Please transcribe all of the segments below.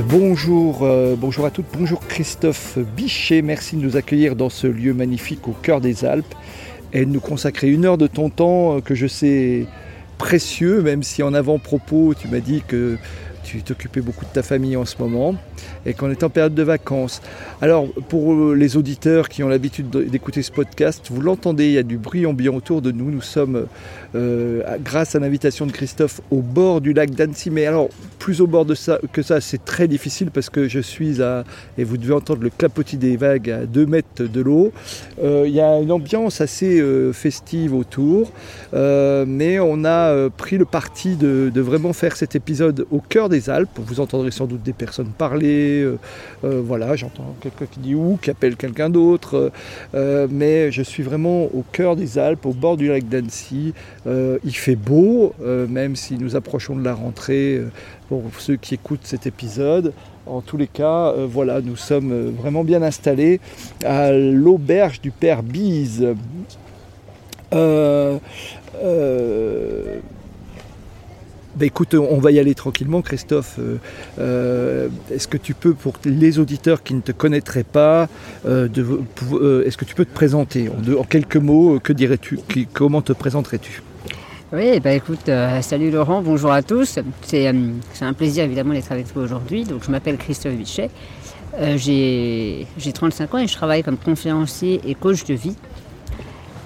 Bonjour, euh, bonjour à toutes, bonjour Christophe Bichet, merci de nous accueillir dans ce lieu magnifique au cœur des Alpes et de nous consacrer une heure de ton temps euh, que je sais précieux, même si en avant-propos tu m'as dit que tu t'occupais beaucoup de ta famille en ce moment et qu'on est en période de vacances. Alors, pour les auditeurs qui ont l'habitude d'écouter ce podcast, vous l'entendez, il y a du bruit ambiant autour de nous. Nous sommes, euh, grâce à l'invitation de Christophe, au bord du lac d'Annecy. Mais alors, plus au bord de ça que ça, c'est très difficile parce que je suis à, et vous devez entendre le clapotis des vagues à 2 mètres de l'eau. Euh, il y a une ambiance assez euh, festive autour, mais on a pris le parti de, de vraiment faire cet épisode au cœur des Alpes. Vous entendrez sans doute des personnes parler. Euh, euh, voilà, j'entends quelqu'un qui dit ou, qui appelle quelqu'un d'autre. Euh, mais je suis vraiment au cœur des Alpes, au bord du lac d'Annecy. il fait beau, même si nous approchons de la rentrée. pour ceux qui écoutent cet épisode, en tous les cas, voilà, nous sommes vraiment bien installés à l'auberge du Père Bise. Bah, écoute, on va y aller tranquillement, Christophe. Euh, euh, est-ce que tu peux, pour les auditeurs qui ne te connaîtraient pas, euh, est-ce que tu peux te présenter en, quelques mots Que dirais-tu Comment te présenterais-tu? Oui, bah écoute, salut Laurent, bonjour à tous. C'est un plaisir évidemment d'être avec toi aujourd'hui. Je m'appelle Christophe Vichet. J'ai 35 ans et je travaille comme conférencier et coach de vie.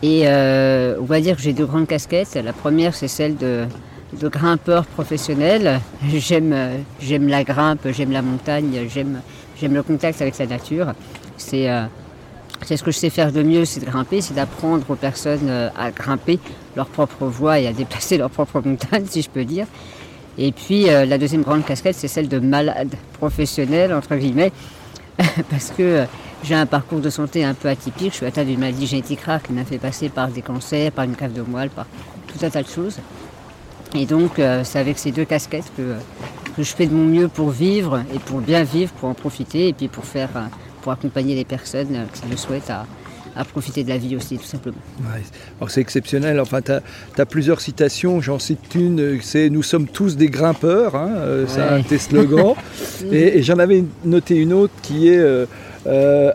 Et on va dire que j'ai deux grandes casquettes. La première, c'est celle de de grimpeur professionnel. J'aime, j'aime la grimpe, j'aime la montagne, j'aime, j'aime le contact avec la nature. C'est, euh, c'est ce que je sais faire de mieux, c'est de grimper, c'est d'apprendre aux personnes euh, à grimper leur propre voie et à déplacer leur propre montagne, si je peux dire. Et puis euh, la deuxième grande casquette, c'est celle de malade professionnel, entre guillemets, parce que j'ai un parcours de santé un peu atypique. Je suis atteint d'une maladie génétique rare qui m'a fait passer par des cancers, par une cave de moelle, par tout un tas de choses. Et donc, euh, c'est avec ces deux casquettes que, je fais de mon mieux pour vivre et pour bien vivre, pour en profiter et puis pour, faire, euh, pour accompagner les personnes euh, qui le souhaitent à, profiter de la vie aussi, tout simplement. C'est exceptionnel. Enfin, tu as, plusieurs citations. J'en cite une c'est Nous sommes tous des grimpeurs. Hein, c'est un de tes slogans. et, j'en avais noté une autre qui est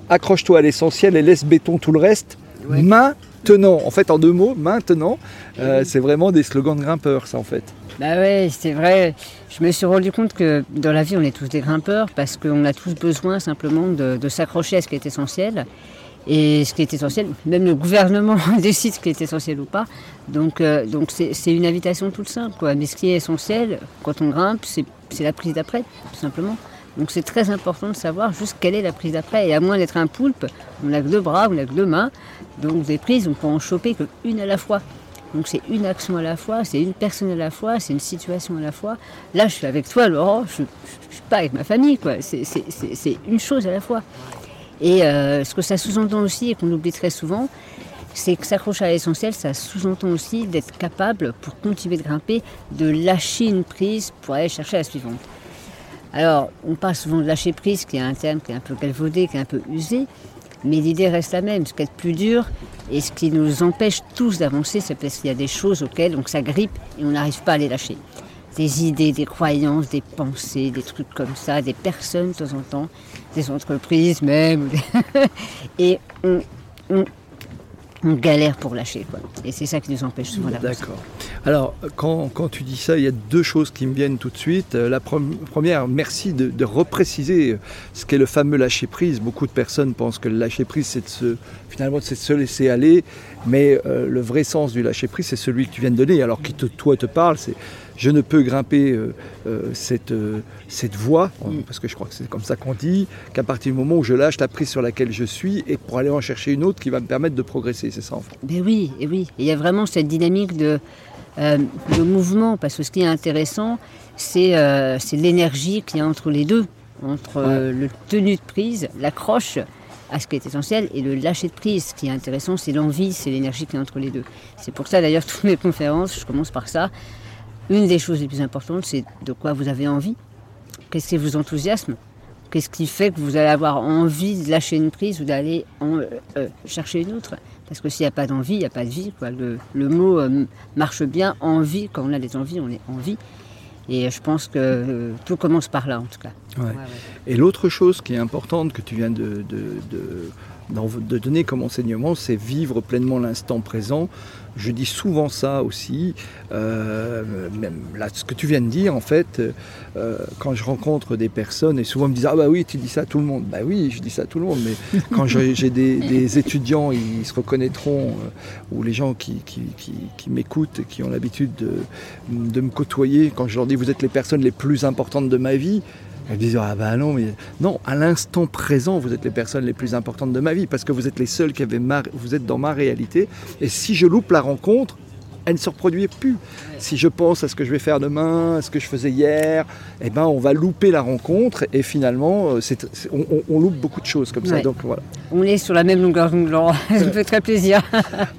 Accroche-toi à l'essentiel et laisse béton tout le reste. Main maintenant. En fait, en deux mots, maintenant, euh, c'est vraiment des slogans de grimpeurs, ça, en fait. Bah ouais, c'est vrai. Je me suis rendu compte que dans la vie, on est tous des grimpeurs parce qu'on a tous besoin simplement de, s'accrocher à ce qui est essentiel. Et ce qui est essentiel, même le gouvernement décide ce qui est essentiel ou pas. Donc, euh, donc c'est une invitation toute simple. Quoi. Mais ce qui est essentiel, quand on grimpe, c'est la prise d'après, tout simplement. Donc c'est très important de savoir juste quelle est la prise d'après. Et à moins d'être un poulpe, on n'a que deux bras, on n'a que deux mains. Donc des prises, on peut en choper qu'une à la fois. Donc c'est une action à la fois, c'est une personne à la fois, c'est une situation à la fois. Là, je suis avec toi, Laurent, je ne suis pas avec ma famille, quoi. C'est une chose à la fois. Et euh, ce que ça sous-entend aussi, et qu'on oublie très souvent, c'est que s'accrocher à l'essentiel, ça sous-entend aussi d'être capable, pour continuer de grimper, de lâcher une prise pour aller chercher la suivante. Alors, on parle souvent de lâcher prise, qui est un terme qui est un peu galvaudé, qui est un peu usé, mais l'idée reste la même. Ce qui est plus dur et ce qui nous empêche tous d'avancer, c'est parce qu'il y a des choses auxquelles on s'agrippe et on n'arrive pas à les lâcher. Des idées, des croyances, des pensées, des trucs comme ça, des personnes de temps en temps, des entreprises même. et on, on galère pour lâcher. Quoi. Et c'est ça qui nous empêche souvent d'avancer. D'accord. Alors, quand, quand, tu dis ça, il y a deux choses qui me viennent tout de suite. Euh, la première, merci de, de repréciser ce qu'est le fameux lâcher prise. Beaucoup de personnes pensent que le lâcher prise, c'est de se, finalement, de se laisser aller. Mais euh, le vrai sens du lâcher prise, c'est celui que tu viens de donner. Alors qui toi te parle, c'est je ne peux grimper euh, euh, cette, euh, cette voie, mm. parce que je crois que c'est comme ça qu'on dit, qu'à partir du moment où je lâche la prise sur laquelle je suis et pour aller en chercher une autre qui va me permettre de progresser, c'est ça en fait. Mais oui, et oui, il y a vraiment cette dynamique de le mouvement, parce que ce qui est intéressant, c'est l'énergie qu'il y a entre les deux, entre le tenu de prise, l'accroche à ce qui est essentiel et le lâcher de prise. Ce qui est intéressant, c'est l'envie, c'est l'énergie qui est entre les deux. C'est pour ça d'ailleurs toutes mes conférences, je commence par ça. Une des choses les plus importantes, c'est de quoi vous avez envie. Qu'est-ce qui vous enthousiasme? Qu'est-ce qui fait que vous allez avoir envie de lâcher une prise ou d'aller euh, euh, chercher une autre? Parce que s'il n'y a pas d'envie, il n'y a pas de vie. Le, mot euh, marche bien, envie, quand on a des envies, on est envie. Et je pense que tout commence par là, en tout cas. Et l'autre chose qui est importante que tu viens de, de donner comme enseignement, c'est vivre pleinement l'instant présent. Je dis souvent ça aussi. Euh, même là, ce que tu viens de dire, en fait, euh, quand je rencontre des personnes, et souvent ils me disent Ah bah oui, tu dis ça à tout le monde. Bah oui, je dis ça à tout le monde, mais quand j'ai des, étudiants, ils se reconnaîtront, euh, ou les gens qui, qui, qui, m'écoutent, qui ont l'habitude de, de me côtoyer, quand je leur dis Vous êtes les personnes les plus importantes de ma vie, elles disent Ah ben non, mais non, à l'instant présent, vous êtes les personnes les plus importantes de ma vie parce que vous êtes les seuls qui avaient ma... vous êtes dans ma réalité. Et si je loupe la rencontre, elle ne se reproduit plus. Si je pense à ce que je vais faire demain, à ce que je faisais hier, eh ben on va louper la rencontre et finalement euh, on, loupe beaucoup de choses comme ça. Donc voilà. On est sur la même longueur d'onde, ça me fait très plaisir.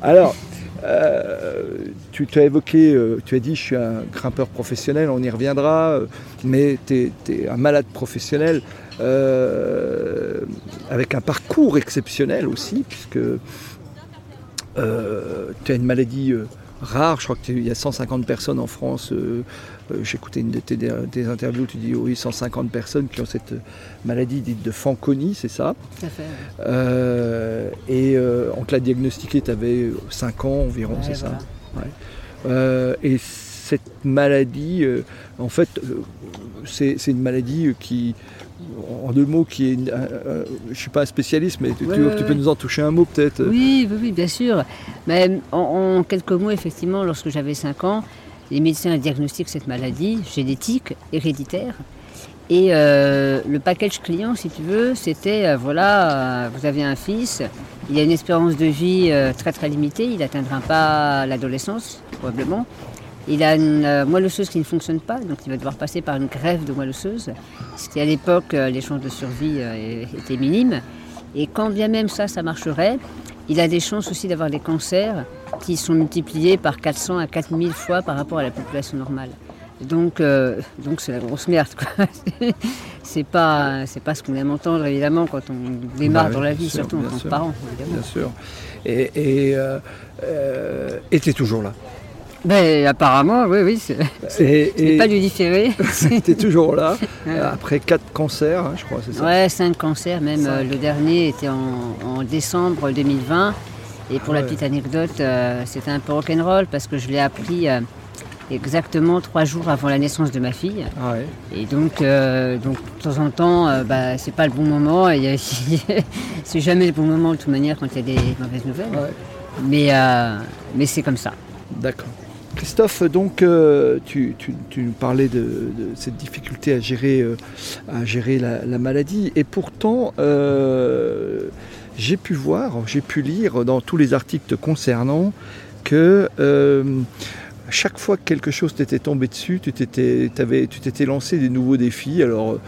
Alors, euh, tu as évoqué, euh, tu as dit je suis un grimpeur professionnel, on y reviendra, euh, mais tu es, un malade professionnel avec un parcours exceptionnel aussi, puisque tu as une maladie rare, je crois qu'il y a 150 personnes en France euh, j'ai écouté une de tes, interviews, tu dis oui, 150 personnes qui ont cette maladie dite de Fanconi, c'est ça? Tout à fait. Euh, et euh, on te l'a diagnostiqué, tu avais 5 ans environ, c'est ça? Et cette maladie, en fait, c'est une maladie qui, en deux mots, qui est. je ne suis pas un spécialiste, mais tu, peux nous en toucher un mot peut-être oui, oui, bien sûr. Mais en, en, quelques mots, effectivement, lorsque j'avais 5 ans, les médecins diagnostiquent cette maladie génétique, héréditaire. Et euh, le package client, si tu veux, c'était euh, voilà, euh, vous avez un fils, il a une espérance de vie très très limitée, il n'atteindra pas l'adolescence, probablement. Il a une moelle osseuse qui ne fonctionne pas, donc il va devoir passer par une grève de moelle osseuse, ce qui à l'époque, les chances de survie étaient minimes. Et quand bien même ça, ça marcherait, il a des chances aussi d'avoir des cancers qui sont multipliés par 400 à 4000 fois par rapport à la population normale. Donc, euh, donc c'est la grosse merde. c'est pas, c'est pas ce qu'on aime entendre évidemment quand on démarre bah dans la vie, surtout en tant que parent. Bien sûr. Et et euh, euh toujours là. Ben, apparemment, oui, oui. C'est pas du différé. C'était toujours là, après quatre cancers, hein, je crois, c'est ça Ouais, cinq cancers, même euh, le dernier était en, décembre 2020. Et pour la petite anecdote, euh, c'était un peu rock'n'roll parce que je l'ai appris euh, exactement trois jours avant la naissance de ma fille. Ah et donc, donc, de temps en temps, bah, c'est pas le bon moment. c'est jamais le bon moment de toute manière quand il y a des mauvaises nouvelles. Mais, mais c'est comme ça. D'accord. Christophe, donc euh, tu, nous parlais de, cette difficulté à gérer, euh, à gérer la, maladie, et pourtant euh, j'ai pu voir, j'ai pu lire dans tous les articles concernant que chaque fois que quelque chose t'était tombé dessus, tu t'étais lancé des nouveaux défis. Alors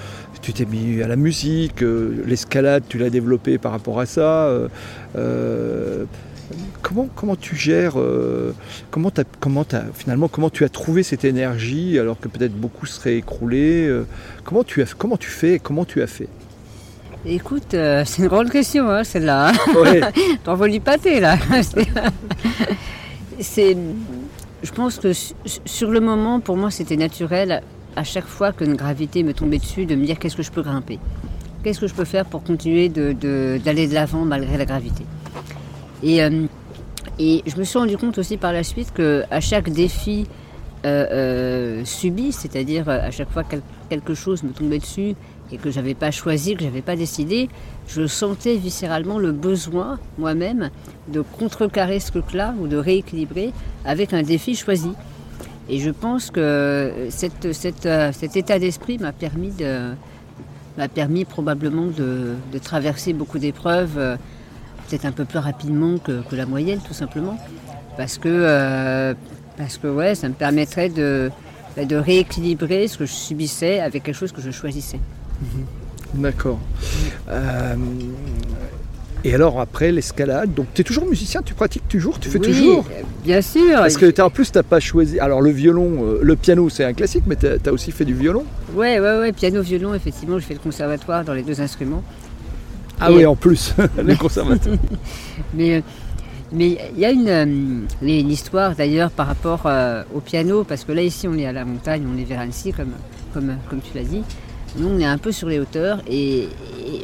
tu t'es mis à la musique, l'escalade, tu l'as développé par rapport à ça. Comment, comment tu gères, euh, comment, comment finalement, comment tu as trouvé cette énergie alors que peut-être beaucoup seraient écroulés euh, comment, tu as, comment tu fais comment tu as fait? Écoute, euh, c'est une grande question, hein, celle-là. Ouais. T'en du pâté, là. c'est, je pense que sur le moment, pour moi, c'était naturel, à chaque fois qu'une gravité me tombait dessus, de me dire qu'est-ce que je peux grimper? Qu'est-ce que je peux faire pour continuer d'aller de, de l'avant malgré la gravité? Et, euh, et je me suis rendu compte aussi par la suite qu'à chaque défi euh, euh, subi, c'est-à-dire à chaque fois que quelque chose me tombait dessus et que je n'avais pas choisi, que je n'avais pas décidé, je sentais viscéralement le besoin moi-même de contrecarrer ce truc-là ou de rééquilibrer avec un défi choisi. Et je pense que cet état d'esprit m'a permis, probablement de traverser beaucoup d'épreuves peut-être un peu plus rapidement que, la moyenne, tout simplement. Parce que, euh, Parce que ouais, ça me permettrait de, bah, de rééquilibrer ce que je subissais avec quelque chose que je choisissais. D'accord. Euh, et alors après l'escalade, donc tu es toujours musicien, tu pratiques toujours, tu fais Oui, toujours Bien sûr. Parce que t'as- en plus tu n'as pas choisi. Alors le violon, euh, le piano c'est un classique, mais tu as, aussi fait du violon. Ouais, ouais, ouais, piano, violon, effectivement, je fais le conservatoire dans les deux instruments. Ah Et- oui, en plus, le conservateur. Mais euh, mais il y a une, euh, une histoire d'ailleurs par rapport euh, au piano, parce que là ici on est à la montagne, on est vers Annecy comme, comme, comme tu l'as dit. Nous on est un peu sur les hauteurs et, et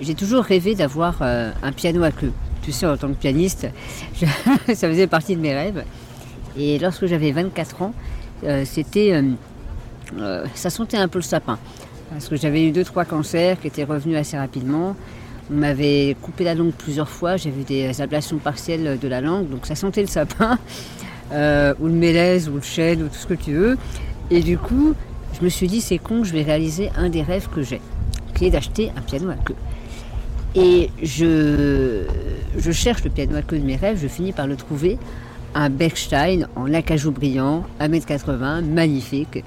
j'ai toujours rêvé d'avoir euh, un piano à queue. Tu sais, en tant que pianiste, je- ça faisait partie de mes rêves. Et lorsque j'avais 24 ans, euh, c'était, ça sentait un peu le sapin. Parce que j'avais eu deux, trois cancers qui étaient revenus assez rapidement. On m'avait coupé la langue plusieurs fois, j'avais des ablations partielles de la langue, donc ça sentait le sapin, euh, ou le mélèze, ou le chêne, ou tout ce que tu veux. Et du coup, je me suis dit, c'est con, je vais réaliser un des rêves que j'ai, qui est d'acheter un piano à queue. Et je, je cherche le piano à queue de mes rêves, je finis par le trouver, un Bechstein en acajou brillant, 1m80, magnifique.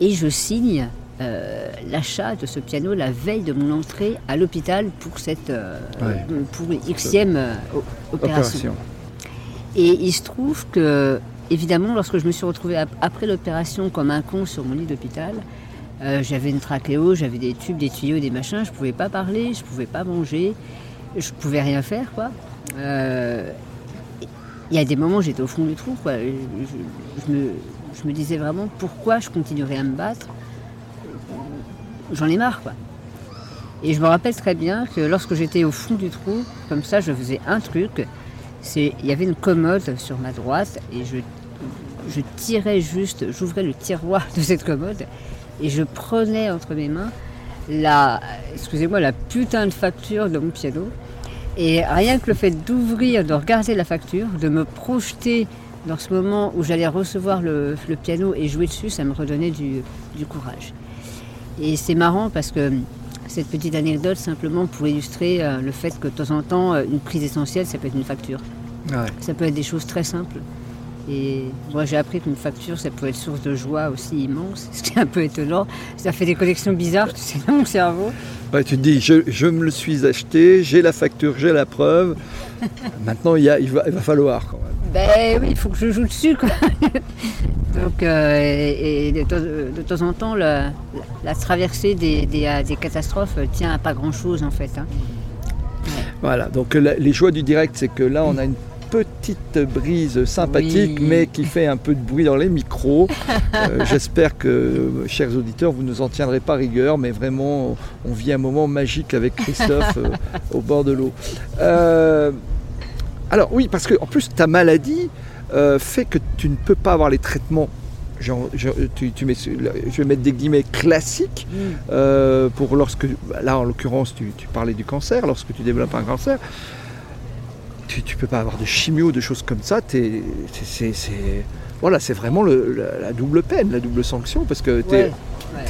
Et je signe euh, l'achat de ce piano la veille de mon entrée à l'hôpital pour cette euh, pour une Xème euh, opération. Opération. Et il se trouve que, évidemment, lorsque je me suis retrouvée ap- après l'opération comme un con sur mon lit d'hôpital, euh, j'avais une trachéo, j'avais des tubes, des tuyaux, des machins, je pouvais pas parler, je pouvais pas manger, je pouvais rien faire, quoi. Il y a des moments où j'étais au fond du trou, quoi. Je, je- je me, je me disais vraiment pourquoi je continuerais à me battre. J'en ai marre, quoi. Et je me rappelle très bien que lorsque j'étais au fond du trou, comme ça, je faisais un truc. Il y avait une commode sur ma droite et je, je tirais juste, j'ouvrais le tiroir de cette commode et je prenais entre mes mains la, excusez-moi, la putain de facture de mon piano. Et rien que le fait d'ouvrir, de regarder la facture, de me projeter dans ce moment où j'allais recevoir le, le piano et jouer dessus, ça me redonnait du, du courage. Et c'est marrant parce que cette petite anecdote, simplement pour illustrer euh, le fait que de temps en temps, euh, une prise essentielle, ça peut être une facture. Ouais. Ça peut être des choses très simples. Et moi, j'ai appris qu'une facture, ça peut être source de joie aussi immense, ce qui est un peu étonnant. Ça fait des connexions bizarres, tu sais, dans mon cerveau. Ouais, tu te dis, je, je me le suis acheté, j'ai la facture, j'ai la preuve. Maintenant, il, y a- il va, il va falloir quand même. Ben oui, il faut que je joue dessus, quoi. Donc, euh, et, et de, temps- de temps en temps, la, la- la traversée des, des, euh, des catastrophes tient à pas grand-chose, en fait. hein. Voilà, donc la- les joies du direct, c'est que là, on a une petite brise sympathique, Oui. mais qui fait un peu de bruit dans les micros. Euh, J'espère que, euh, chers auditeurs, vous ne nous en tiendrez pas rigueur, mais vraiment, on vit un moment magique avec Christophe euh, au bord de l'eau. Euh, alors oui, parce que en plus, ta maladie fait que tu ne peux pas avoir les traitements. Genre, genre, tu, tu mets, je vais mettre des guillemets classiques euh, pour lorsque, là en l'occurrence tu, tu parlais du cancer, lorsque tu développes un cancer, tu, tu peux pas avoir de chimio, de choses comme ça, c'est- voilà, c'est vraiment le- la, la double peine, la double sanction, parce que tu es,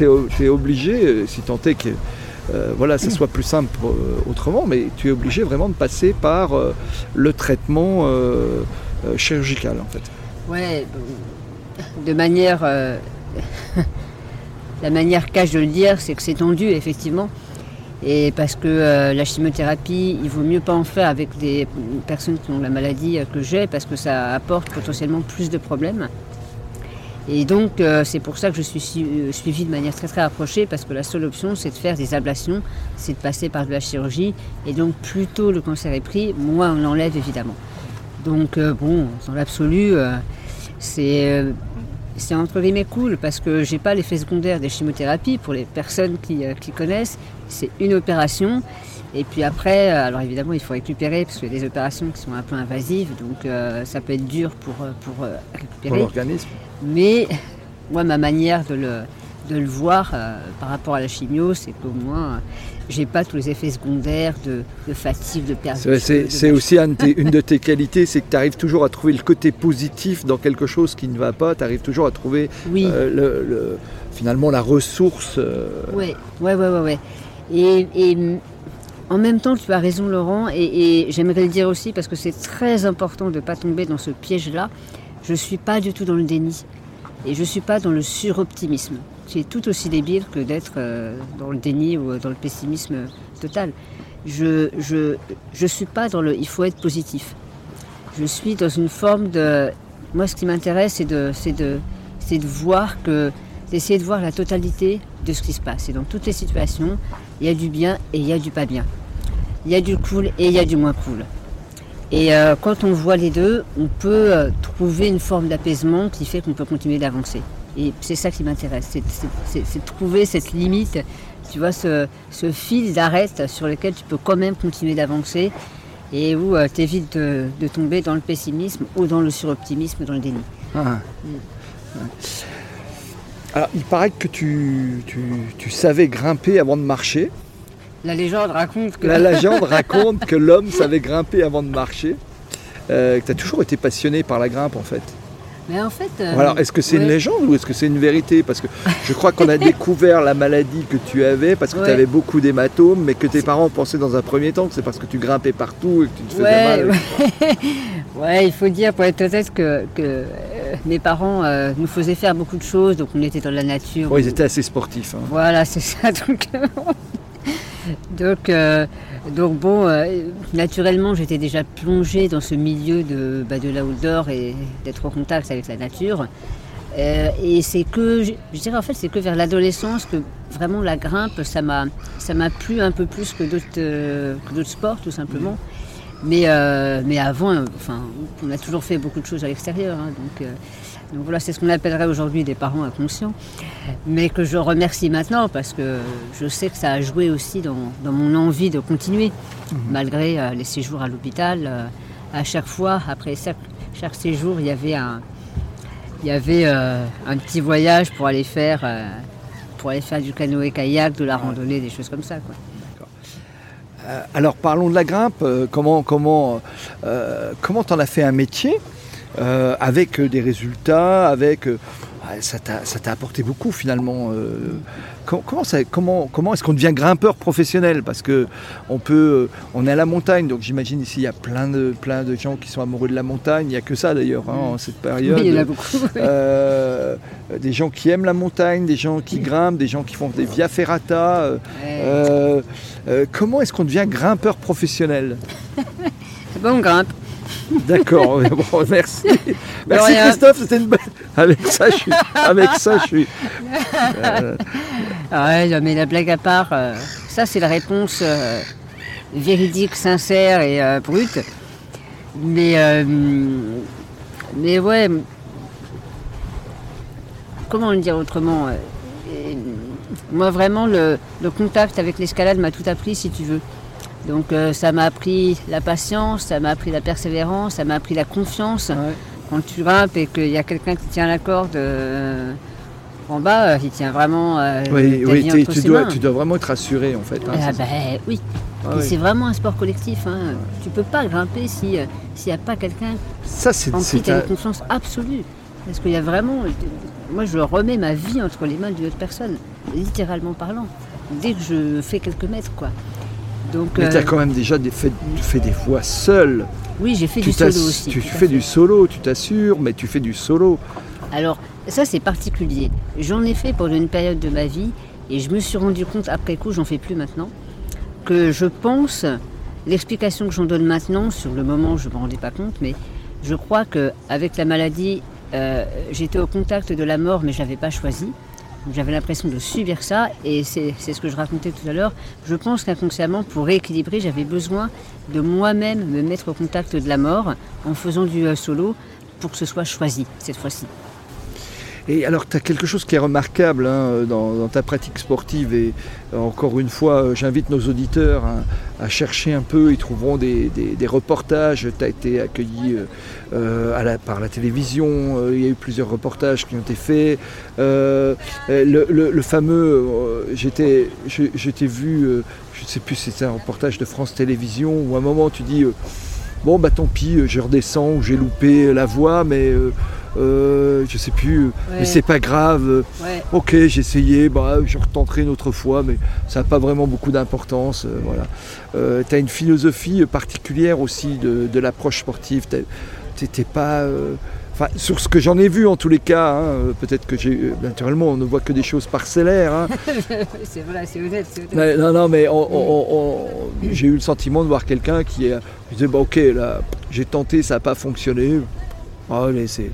Ouais, obligé, euh, si tant est que euh, voilà, ça soit plus simple euh, autrement, mais tu es obligé vraiment de passer par euh, le traitement chirurgical en fait. Ouais, de manière. la manière cache de le dire, c'est que c'est tendu, effectivement. Et parce que euh, la chimiothérapie, il vaut mieux pas en faire avec des personnes qui ont la maladie euh, que j'ai, parce que ça apporte potentiellement plus de problèmes. Et donc, euh, c'est pour ça que je suis su- suivie de manière très très rapprochée, parce que la seule option, c'est de faire des ablations, c'est de passer par de la chirurgie. Et donc, plus tôt le cancer est pris, moins on l'enlève, évidemment. Donc, bon, dans l'absolu, c'est entre guillemets cool parce que j'ai pas l'effet secondaire des chimiothérapies pour les personnes qui, qui connaissent. C'est une opération et puis après, euh, alors évidemment, il faut récupérer parce qu'il y a des opérations qui sont un peu invasives, donc euh, ça peut être dur pour, euh, pour euh, Pour récupérer. l'organisme. Mais moi, ma manière de le, de le voir euh, par rapport à la chimio, c'est qu'au moins, euh, j'ai pas tous les effets secondaires de, de fatigue, de perte. C'est- aussi un de tes- une de tes qualités, c'est que tu arrives toujours à trouver le côté positif dans quelque chose qui ne va pas, tu arrives toujours à trouver Oui. euh, le, le- finalement la ressource. Ouais, ouais, ouais, ouais, ouais. Et, en même temps, tu as raison, Laurent, et, j'aimerais le dire aussi parce que c'est très important de ne pas tomber dans ce piège-là. je ne suis pas du tout dans le déni. Et je ne suis pas dans le suroptimisme. C'est tout aussi débile que d'être euh, dans le déni ou dans le pessimisme total. Je je, je suis pas dans le il faut être positif. Je suis dans une forme de. Moi, ce qui m'intéresse, c'est de, de, de voir que. D'essayer de voir la totalité de ce qui se passe. Et dans toutes les situations, il y a du bien et il y a du pas bien. Il y a du cool et il y a du moins cool. Et euh, quand on voit les deux, on peut euh, trouver une forme d'apaisement qui fait qu'on peut continuer d'avancer. Et c'est ça qui m'intéresse, c'est de trouver cette limite, tu vois, ce, fil d'arrêt sur lequel tu peux quand même continuer d'avancer et où euh, tu évites de, tomber dans le pessimisme ou dans le suroptimisme, dans le déni. Ah. Mm. Alors, il paraît que tu, tu savais grimper avant de marcher. La légende raconte que. La légende raconte que l'homme savait grimper avant de marcher. Euh, que tu as toujours été passionné par la grimpe en fait. Mais en fait. Euh, Alors, est-ce que c'est une légende ou est-ce que c'est une vérité? Parce que je crois qu'on a découvert la maladie que tu avais parce que tu avais beaucoup d'hématomes, mais que tes parents pensaient dans un premier temps que c'est parce que tu grimpais partout et que tu te faisais mal. Ouais. il faut dire pour être honnête que, que mes parents euh, nous faisaient faire beaucoup de choses, donc on était dans la nature. Ils étaient assez sportifs. Hein. Voilà, c'est ça. Donc, donc, euh, donc bon, euh, naturellement, j'étais déjà plongée dans ce milieu de, bah, de l'outdoor et d'être en contact avec la nature. Euh, et c'est que, je, dirais en fait, c'est que vers l'adolescence que vraiment la grimpe, ça m'a, ça m'a plu un peu plus que d'autres, d'autres sports, tout simplement. Mais, mais avant, enfin, on a toujours fait beaucoup de choses à l'extérieur. Hein, donc, donc voilà, c'est ce qu'on appellerait aujourd'hui des parents inconscients, mais que je remercie maintenant parce que je sais que ça a joué aussi dans, mon envie de continuer, mhm. malgré euh, les séjours à l'hôpital. Euh, à chaque fois, après chaque, séjour, il y avait un, il y avait, euh, un petit voyage pour aller faire, pour aller faire du canoë-kayak, de la randonnée, des choses comme ça. Alors parlons de la grimpe. comment comment comment t'en as fait un métier euh, avec des résultats, avec euh, ça t'a apporté beaucoup finalement. Euh, comment, comment, comment est-ce qu'on devient grimpeur professionnel? Parce que on peut, on est à la montagne, donc j'imagine ici il y a plein de, plein de gens qui sont amoureux de la montagne. Il n'y a que ça d'ailleurs hein, en cette période. il y en a beaucoup. des gens qui aiment la montagne, des gens qui grimpent, des gens qui font des via ferrata. comment est-ce qu'on devient grimpeur professionnel? Bon, on grimpe. D'accord, merci. Merci Christophe, c'était une bonne. Avec ça, je suis. Avec ça, je suis. Euh, ouais, mais la blague à part, euh, ça c'est la réponse euh, véridique, sincère et brute. Mais, mais ouais. Comment le dire autrement Moi, vraiment, le contact avec l'escalade m'a tout appris, si tu veux. Donc euh, ça m'a appris la patience, ça m'a appris la persévérance, ça m'a appris la confiance. Quand tu grimpes et qu'il y a quelqu'un qui tient la corde euh, en bas, euh, il tient vraiment. oui, oui tu, dois, tu dois vraiment être assuré en fait. Hein, ah, bah, oui. Ah c'est vraiment un sport collectif. Hein. Tu peux pas grimper si s'il n'y a pas quelqu'un en qui tu as une confiance absolue. Parce qu'il y a vraiment. Moi, je remets ma vie entre les mains d'une autre personne, littéralement parlant. Dès que je fais quelques mètres, quoi. Mais tu as euh, quand même déjà fait, des voix seul. Oui, j'ai fait du solo aussi. Tu fais du solo, tu t'assures, mais tu fais du solo. Alors, ça c'est particulier. J'en ai fait pendant une période de ma vie et je me suis rendu compte après coup, j'en fais plus maintenant, que je pense, l'explication que j'en donne maintenant, sur le moment je ne me rendais pas compte, mais je crois qu'avec la maladie, euh, j'étais au contact de la mort mais je n'avais pas choisi. J'avais l'impression de subir ça et c'est ce que je racontais tout à l'heure. Je pense qu'inconsciemment, pour rééquilibrer, j'avais besoin de moi-même me mettre au contact de la mort en faisant du euh, solo pour que ce soit choisi cette fois-ci. Et alors, tu as quelque chose qui est remarquable hein, dans, ta pratique sportive. Et euh, encore une fois, euh, j'invite nos auditeurs hein, à chercher un peu. Ils trouveront des, reportages. Tu as été accueilli euh, par la télévision. il y a eu plusieurs reportages qui ont été faits. Le, fameux, j'étais vu, je ne sais plus si c'était un reportage de France Télévisions, où à un moment tu dis bon bah tant pis, je redescends ou j'ai loupé la voix, mais euh, je sais plus, mais c'est pas grave. Ok, j'ai essayé, bah, je retenterai une autre fois, mais ça n'a pas vraiment beaucoup d'importance. Euh, voilà. Euh, tu as une philosophie particulière aussi de, l'approche sportive. T'étais pas. enfin, sur ce que j'en ai vu en tous les cas, hein, euh, peut-être que j'ai, euh, naturellement, on ne voit que des choses parcellaires. hein. c'est vrai, c'est honnête. non, non, mais j'ai eu le sentiment de voir quelqu'un qui euh, disait, bah, ok, là, j'ai tenté, ça n'a pas fonctionné. Mais c'est,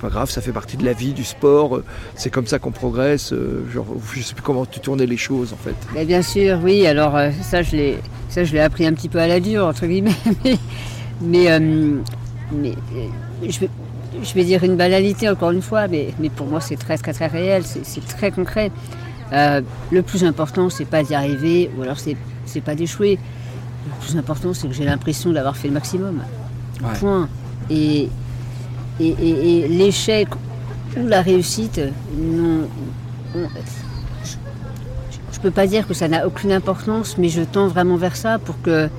pas grave, ça fait partie de la vie, du sport, euh, c'est comme ça qu'on progresse. euh, genre, je sais plus comment tu tournais les choses en fait. Mais bien sûr, oui. Alors euh, ça, je l'ai, appris un petit peu à la dure entre guillemets. Mais, mais, euh, mais, je, vais, je vais dire une banalité encore une fois, mais, mais pour moi, c'est très très très réel. C'est, très concret. Euh, le plus important, c'est pas d'y arriver, ou alors c'est, c'est pas d'échouer. Le plus important, c'est que j'ai l'impression d'avoir fait le maximum. Ouais. Point. Et, et, l'échec ou la réussite, non, on- je ne peux pas dire que ça n'a aucune importance, mais je tends vraiment vers ça pour que,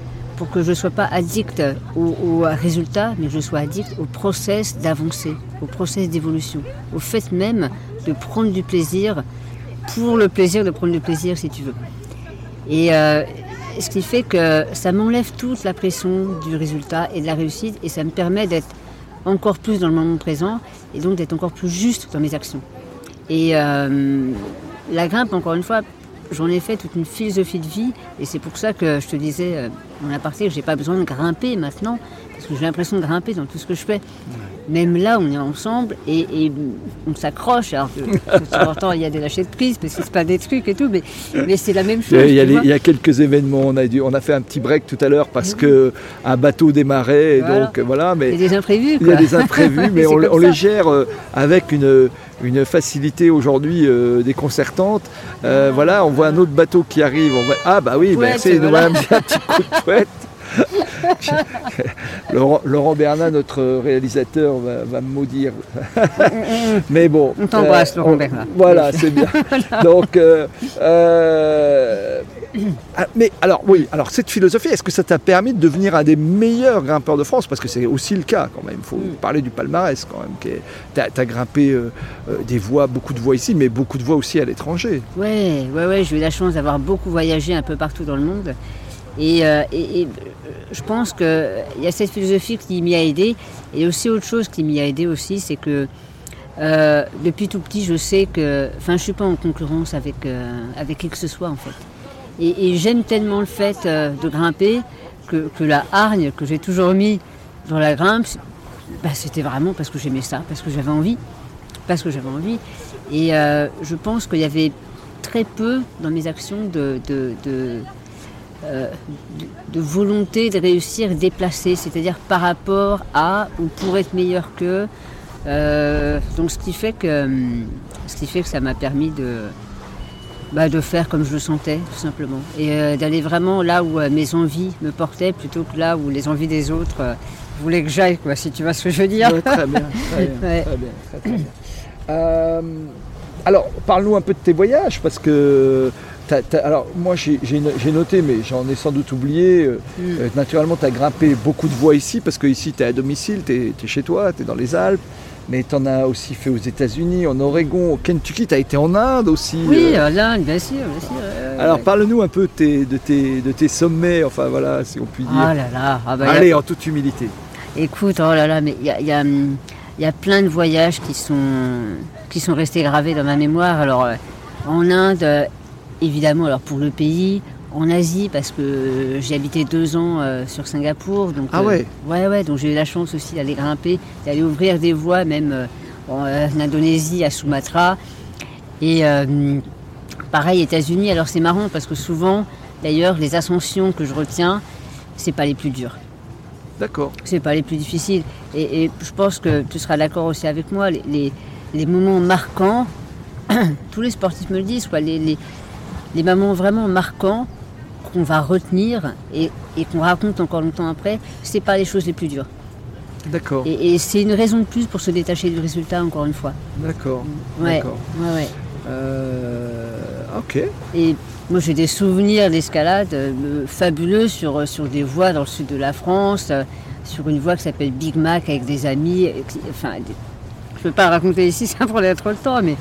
je ne sois pas addict au, résultat, mais je sois addict au process d'avancer, au process d'évolution, au fait même de prendre du plaisir pour le plaisir de prendre du plaisir, si tu veux. Et euh, ce qui fait que ça m'enlève toute la pression du résultat et de la réussite, et ça me permet d'être encore plus dans le moment présent, et donc d'être encore plus juste dans mes actions. Et euh, la grimpe, encore une fois, j'en ai fait toute une philosophie de vie, et c'est pour ça que je te disais euh, en aparté que j'ai pas besoin de grimper maintenant, parce que j'ai l'impression de grimper dans tout ce que je fais. Même là, on est ensemble et, et on s'accroche. Alors, de, de temps en temps, il y a des lâchers de prise, parce que c'est pas des trucs et tout, mais, mais c'est la même chose. Il y, a, tu les- vois. il y a quelques événements, on a, dû, on a fait un petit break tout à l'heure parce que un bateau démarrait, Voilà. donc voilà, mais Il y a des imprévus. il y a des imprévus, mais C'est on, les gère euh, avec une, une facilité aujourd'hui euh, déconcertante. Euh, voilà, on voit un autre bateau qui arrive, on ah bah oui, merci, nous voilà. un petit- coup de fouette. Laurent, Laurent Bernat, notre réalisateur, va, va me maudire. Mais bon. On t'embrasse, Laurent on- Bernat. Voilà, c'est bien. Donc, euh, euh, ah, mais alors, oui, alors cette philosophie, est-ce que ça t'a permis de devenir un des meilleurs grimpeurs de France? Parce que c'est aussi le cas quand même. Il faut Mm. parler du palmarès quand même. Tu as, grimpé euh, euh, des voies, beaucoup de voies ici, mais beaucoup de voies aussi à l'étranger. Ouais, ouais, ouais, j'ai eu la chance d'avoir beaucoup voyagé un peu partout dans le monde. Et, euh, euh, je pense qu'il y a cette philosophie qui m'y a aidé. Et aussi autre chose qui m'y a aidé aussi, c'est que euh, depuis tout petit, je sais que... Enfin, je suis pas en concurrence avec, avec qui que ce soit, en fait. Et, j'aime tellement le fait de grimper que, la hargne que j'ai toujours mis dans la grimpe, bah, c'était vraiment parce que j'aimais ça, parce que j'avais envie. Parce que j'avais envie. Et je pense qu'il y avait très peu dans mes actions de, euh, de- de volonté de réussir déplacée, c'est-à-dire par rapport à ou pour être meilleur que. Euh, donc ce qui fait que hum, ce qui fait que ça m'a permis de bah, de faire comme je le sentais tout simplement et euh, d'aller vraiment là où euh, mes envies me portaient plutôt que là où les envies des autres euh, voulaient que j'aille quoi si tu vois ce que je veux dire. Ouais, très bien, très bien, Ouais. très bien, très, très bien. Euh, alors, parle-nous un peu de tes voyages, parce que, alors moi j'ai j'ai no- j'ai noté, mais j'en ai sans doute oublié, euh, Mm. euh, naturellement tu as grimpé beaucoup de voies ici, parce que ici tu es à domicile, tu es, chez toi, tu es dans les Alpes, mais tu en as aussi fait aux États-Unis, en Oregon, au Kentucky, tu as été en Inde aussi. Oui, euh. euh, l'Inde, bien sûr, bien sûr. alors ouais. parle-nous un peu de tes, de, tes, de tes sommets, enfin voilà, si on peut dire. Ah là là, ah bah, a- Allez, en toute humilité. Écoute, oh là là, mais il y a, il y a, il y a plein de voyages qui sont, qui sont restés gravés dans ma mémoire. Alors, en Inde, évidemment, alors pour le pays, en Asie, parce que j'ai habité deux ans euh, sur Singapour. Donc, Ah euh, ouais Ouais, ouais, donc j'ai eu la chance aussi d'aller grimper, d'aller ouvrir des voies, même euh, en, Indonésie, à Sumatra. Et pareil, États-Unis, alors c'est marrant parce que souvent, d'ailleurs, les ascensions que je retiens, c'est pas les plus dures. D'accord. C'est pas les plus difficiles. Et, et je pense que tu seras d'accord aussi avec moi, les, les- les moments marquants, tous les sportifs me le disent, quoi, les, les- les moments vraiment marquants qu'on va retenir et, et qu'on raconte encore longtemps après, c'est pas les choses les plus dures. D'accord. Et, et c'est une raison de plus pour se détacher du résultat, encore une fois. D'accord. Ouais, D'accord. ouais, ouais. Euh, ok. Et moi, j'ai des souvenirs d'escalade euh, fabuleux sur, sur des voies dans le sud de la France, euh, sur une voie qui s'appelle Big Mac avec des amis. euh, qui- Enfin, des- je ne peux pas raconter ici, ça prendrait trop de temps, mais,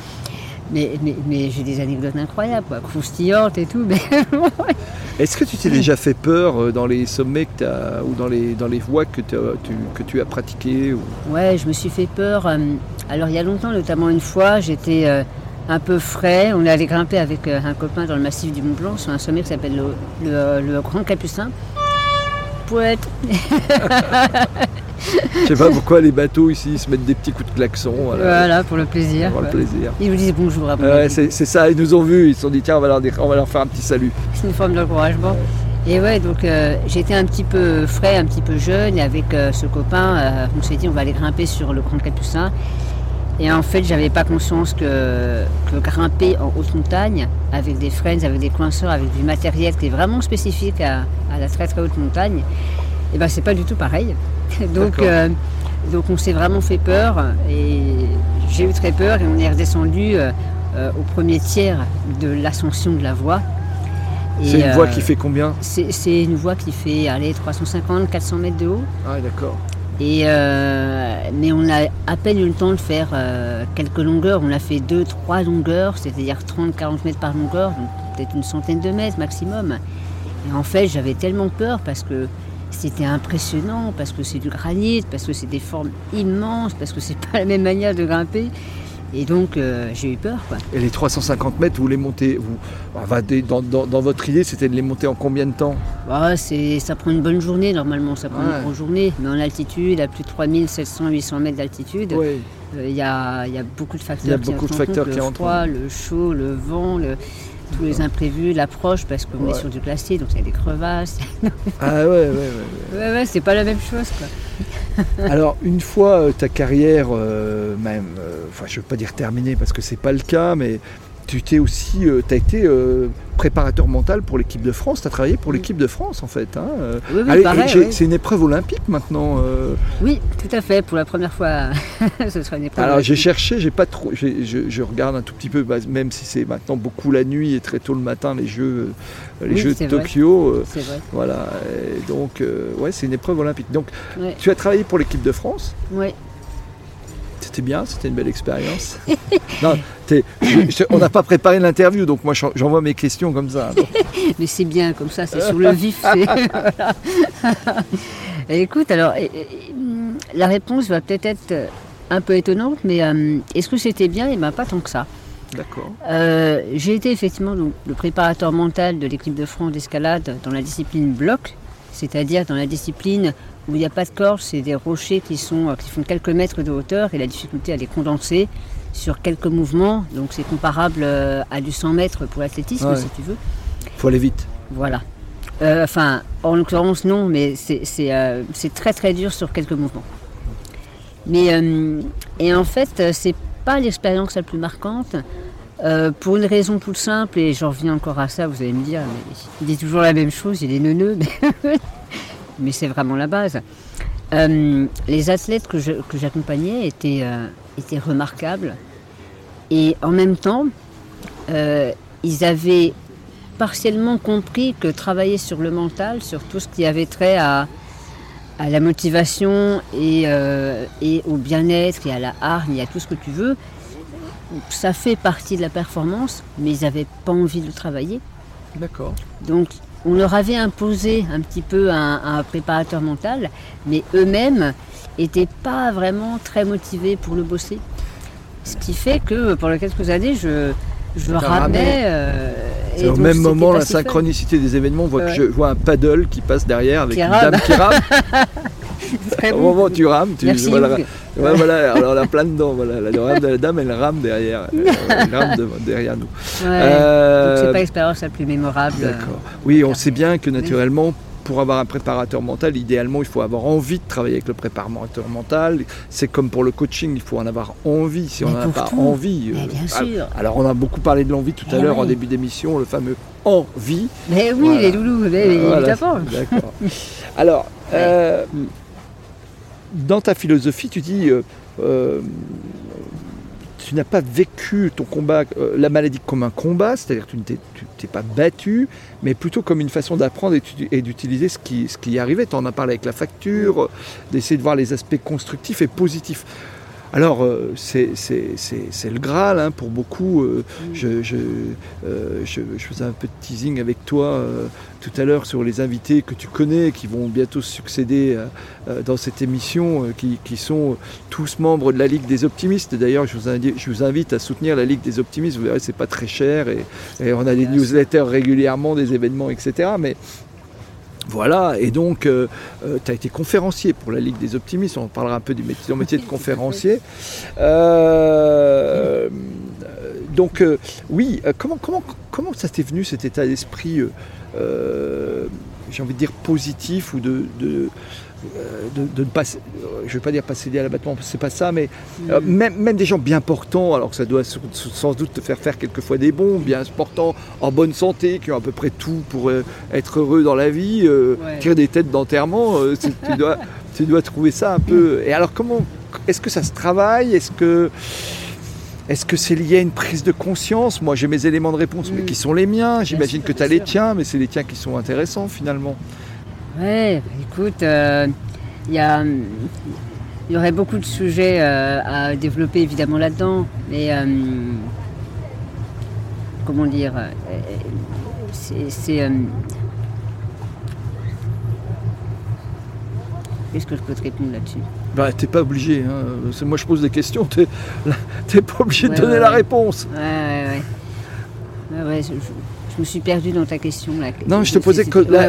mais, mais, mais j'ai des anecdotes incroyables, quoi, croustillantes et tout. Mais Est-ce que tu t'es déjà fait peur euh, dans les sommets que as, ou dans les, dans les voies que, tu, que tu as pratiquées ou... Ouais, je me suis fait peur. euh, Alors il y a longtemps, notamment une fois, j'étais euh, un peu frais. On est allé grimper avec un copain dans le massif du Mont Blanc sur un sommet qui s'appelle le, le- le Grand Capucin. Poète. Je sais pas pourquoi les bateaux ici ils se mettent des petits coups de klaxon. Voilà, Voilà, pour le plaisir. pour le plaisir. Ils vous disent bonjour. Ouais, c'est ça, ils nous ont vus, ils se sont dit tiens on va leur, dire- on va leur faire un petit salut. C'est une forme d'encouragement. Et ouais, donc euh, j'étais un petit peu frais, un petit peu jeune, et avec euh, ce copain, euh, on s'est dit on va aller grimper sur le Grand Capucin. Et en fait, j'avais pas conscience que, que grimper en haute montagne, avec des freins, avec des coinceurs, avec du matériel qui est vraiment spécifique à, à la très très haute montagne, et ben c'est pas du tout pareil. donc, euh, donc on s'est vraiment fait peur, et j'ai eu très peur, et on est redescendu euh, euh, au premier tiers de l'ascension de la voie. C'est une voie qui fait combien c'est une voie qui fait allez, 350-400 mètres de haut. Ah d'accord. Et euh, mais on a à peine eu le temps de faire euh, quelques longueurs. On a fait 2-3 longueurs, c'est-à-dire 30-40 mètres par longueur, donc peut-être une centaine de mètres maximum. Et en fait, j'avais tellement peur parce que c'était impressionnant, parce que c'est du granit, parce que c'est des formes immenses, parce que c'est pas la même manière de grimper. Et donc, euh, j'ai eu peur, quoi. Et les 350 mètres, vous les montez, vous, enfin, dans, dans- dans votre idée, c'était de les monter en combien de temps? Bah, c'est, ça prend une bonne journée normalement, ça prend Ouais. une bonne journée. Mais en altitude, à plus de 3700-800 mètres d'altitude, euh, il y, a, il y a beaucoup de facteurs. Il y a qui beaucoup de facteurs compte, qui le en froid, le chaud, le vent, le- tous les imprévus, l'approche, parce qu'on Ouais. est sur du glacier, donc il y a des crevasses. Ah ouais, ouais, ouais. ouais. ouais, c'est pas la même chose, quoi. Alors, une fois euh, ta carrière, euh, même, euh, enfin, je veux pas dire terminée parce que c'est pas le cas, mais tu t'es aussi, tu as été euh, préparateur mental pour l'équipe de France. Tu as travaillé pour Oui. l'équipe de France, en fait. hein, euh. Oui, oui, ouais. C'est une épreuve olympique maintenant. euh. Oui, tout à fait, pour la première fois, ce sera une épreuve. Alors j'ai cherché, j'ai pas trop, je, je regarde un tout petit peu, bah, même si c'est maintenant beaucoup la nuit et très tôt le matin les Jeux, euh, les Oui, Jeux de. Tokyo. euh, C'est vrai. voilà, et donc euh, ouais, c'est une épreuve olympique. Donc Ouais, tu as travaillé pour l'équipe de France. ouais. C'était bien, c'était une belle expérience. non, t'es- je- je- on n'a pas préparé l'interview, donc moi j'en- j'envoie mes questions comme ça. Mais c'est bien, comme ça, c'est sur le vif. Écoute, alors, la réponse va peut-être être un peu étonnante, mais euh, est-ce que c'était bien? Eh bien, pas tant que ça. D'accord. Euh, J'ai été effectivement donc, le préparateur mental de l'équipe de France d'escalade dans la discipline bloc, c'est-à-dire dans la discipline où il n'y a pas de corde, c'est des rochers qui, sont, euh, qui font quelques mètres de hauteur et la difficulté à les condenser sur quelques mouvements. Donc c'est comparable euh, à du 100 mètres pour l'athlétisme, Ouais. si tu veux. Faut aller vite. Voilà. Euh, enfin, en l'occurrence, non, mais c'est euh, très très dur sur quelques mouvements. Mais, euh, et en fait, c'est pas l'expérience la plus marquante, euh, pour une raison toute simple, et j'en reviens encore à ça, vous allez me dire, mais il dit toujours la même chose, il est neuneux, mais, mais c'est vraiment la base. Euh, les athlètes que j'accompagnais étaient, euh, étaient remarquables, et en même temps, euh, ils avaient partiellement compris que travailler sur le mental, sur tout ce qui avait trait à, à la motivation et, et au bien-être et à la hargne et à tout ce que tu veux, ça fait partie de la performance, mais ils n'avaient pas envie de le travailler. D'accord. Donc on leur avait imposé un petit peu un, un préparateur mental, mais eux-mêmes n'étaient pas vraiment très motivés pour le bosser. Ce qui fait que pendant quelques années, je, je ramené. euh, et au donc, même moment la fun. synchronicité des événements. On voit Ouais. que je vois un paddle qui passe derrière avec Qui une rame. dame qui rame. Au moment où tu rames, tu Merci. voilà, Hugues. Ouais, voilà, alors on a plein dedans. Voilà, la, la dame, elle rame derrière, euh, elle rame de- derrière nous. Ouais. Euh, Donc c'est pas l'expérience la plus mémorable. D'accord. Oui, on sait bien que naturellement, pour avoir un préparateur mental, idéalement, il faut avoir envie de travailler avec le préparateur mental. C'est comme pour le coaching, il faut en avoir envie. Si on n'en a pas tout. envie. Mais euh, bien sûr. Alors, on a beaucoup parlé de l'envie tout à Eh l'heure en début d'émission, le fameux envie. Mais oui, Voilà. les loulous, mais Voilà. D'accord. Alors, euh, dans ta philosophie, tu dis, euh, euh, tu n'as pas vécu ton combat, euh, la maladie comme un combat, c'est-à-dire que tu ne t'es, pas battu, mais plutôt comme une façon d'apprendre et, d'utiliser ce qui, ce qui y arrivait. Tu en as parlé avec la facture, euh, d'essayer de voir les aspects constructifs et positifs. Alors, euh, c'est le Graal hein, pour beaucoup. Euh, je, je, euh, je- je faisais un peu de teasing avec toi tout à l'heure sur les invités que tu connais, qui vont bientôt succéder euh, euh, dans cette émission, euh, qui, qui sont tous membres de la Ligue des Optimistes. D'ailleurs, je, vous indi- je vous invite à soutenir la Ligue des Optimistes. Vous verrez, c'est pas très cher et, et on a des newsletters régulièrement, des événements, etc. Mais voilà, et donc tu as été conférencier pour la Ligue des Optimistes, on parlera un peu du métier, métier de conférencier. Euh, donc oui, comment, comment, comment ça t'est venu cet état d'esprit, j'ai envie de dire positif ou de... de euh, de, de ne pas, euh, je vais pas dire pas céder à l'abattement, c'est pas ça, mais euh, Mm. même, même des gens bien portants, alors que ça doit sans doute te faire faire quelquefois des bons, bien portants, en bonne santé, qui ont à peu près tout pour euh, être heureux dans la vie, euh, Ouais. tirer des têtes d'enterrement, euh, tu, dois, tu dois trouver ça un peu. Et alors comment, est-ce que ça se travaille? Est-ce que est-ce que c'est lié à une prise de conscience? Moi j'ai mes éléments de réponse, mais Mm. qui sont les miens. J'imagine que tu as les tiens, mais c'est les tiens qui sont intéressants finalement. Ouais, bah, écoute, euh, il y, a, hum, il y aurait beaucoup de sujets euh, à développer évidemment là-dedans, mais euh, comment dire, euh, c'est. euh, Qu'est-ce que je peux te répondre là-dessus? Bah, t'es pas obligé. hein. C'est- Moi je pose des questions, t'es t'es pas obligé de donner ouais, la ouais. réponse. Ouais, ouais, ouais. Ouais, ouais, je, je- me suis perdue dans ta question là. Non, je te posais que la,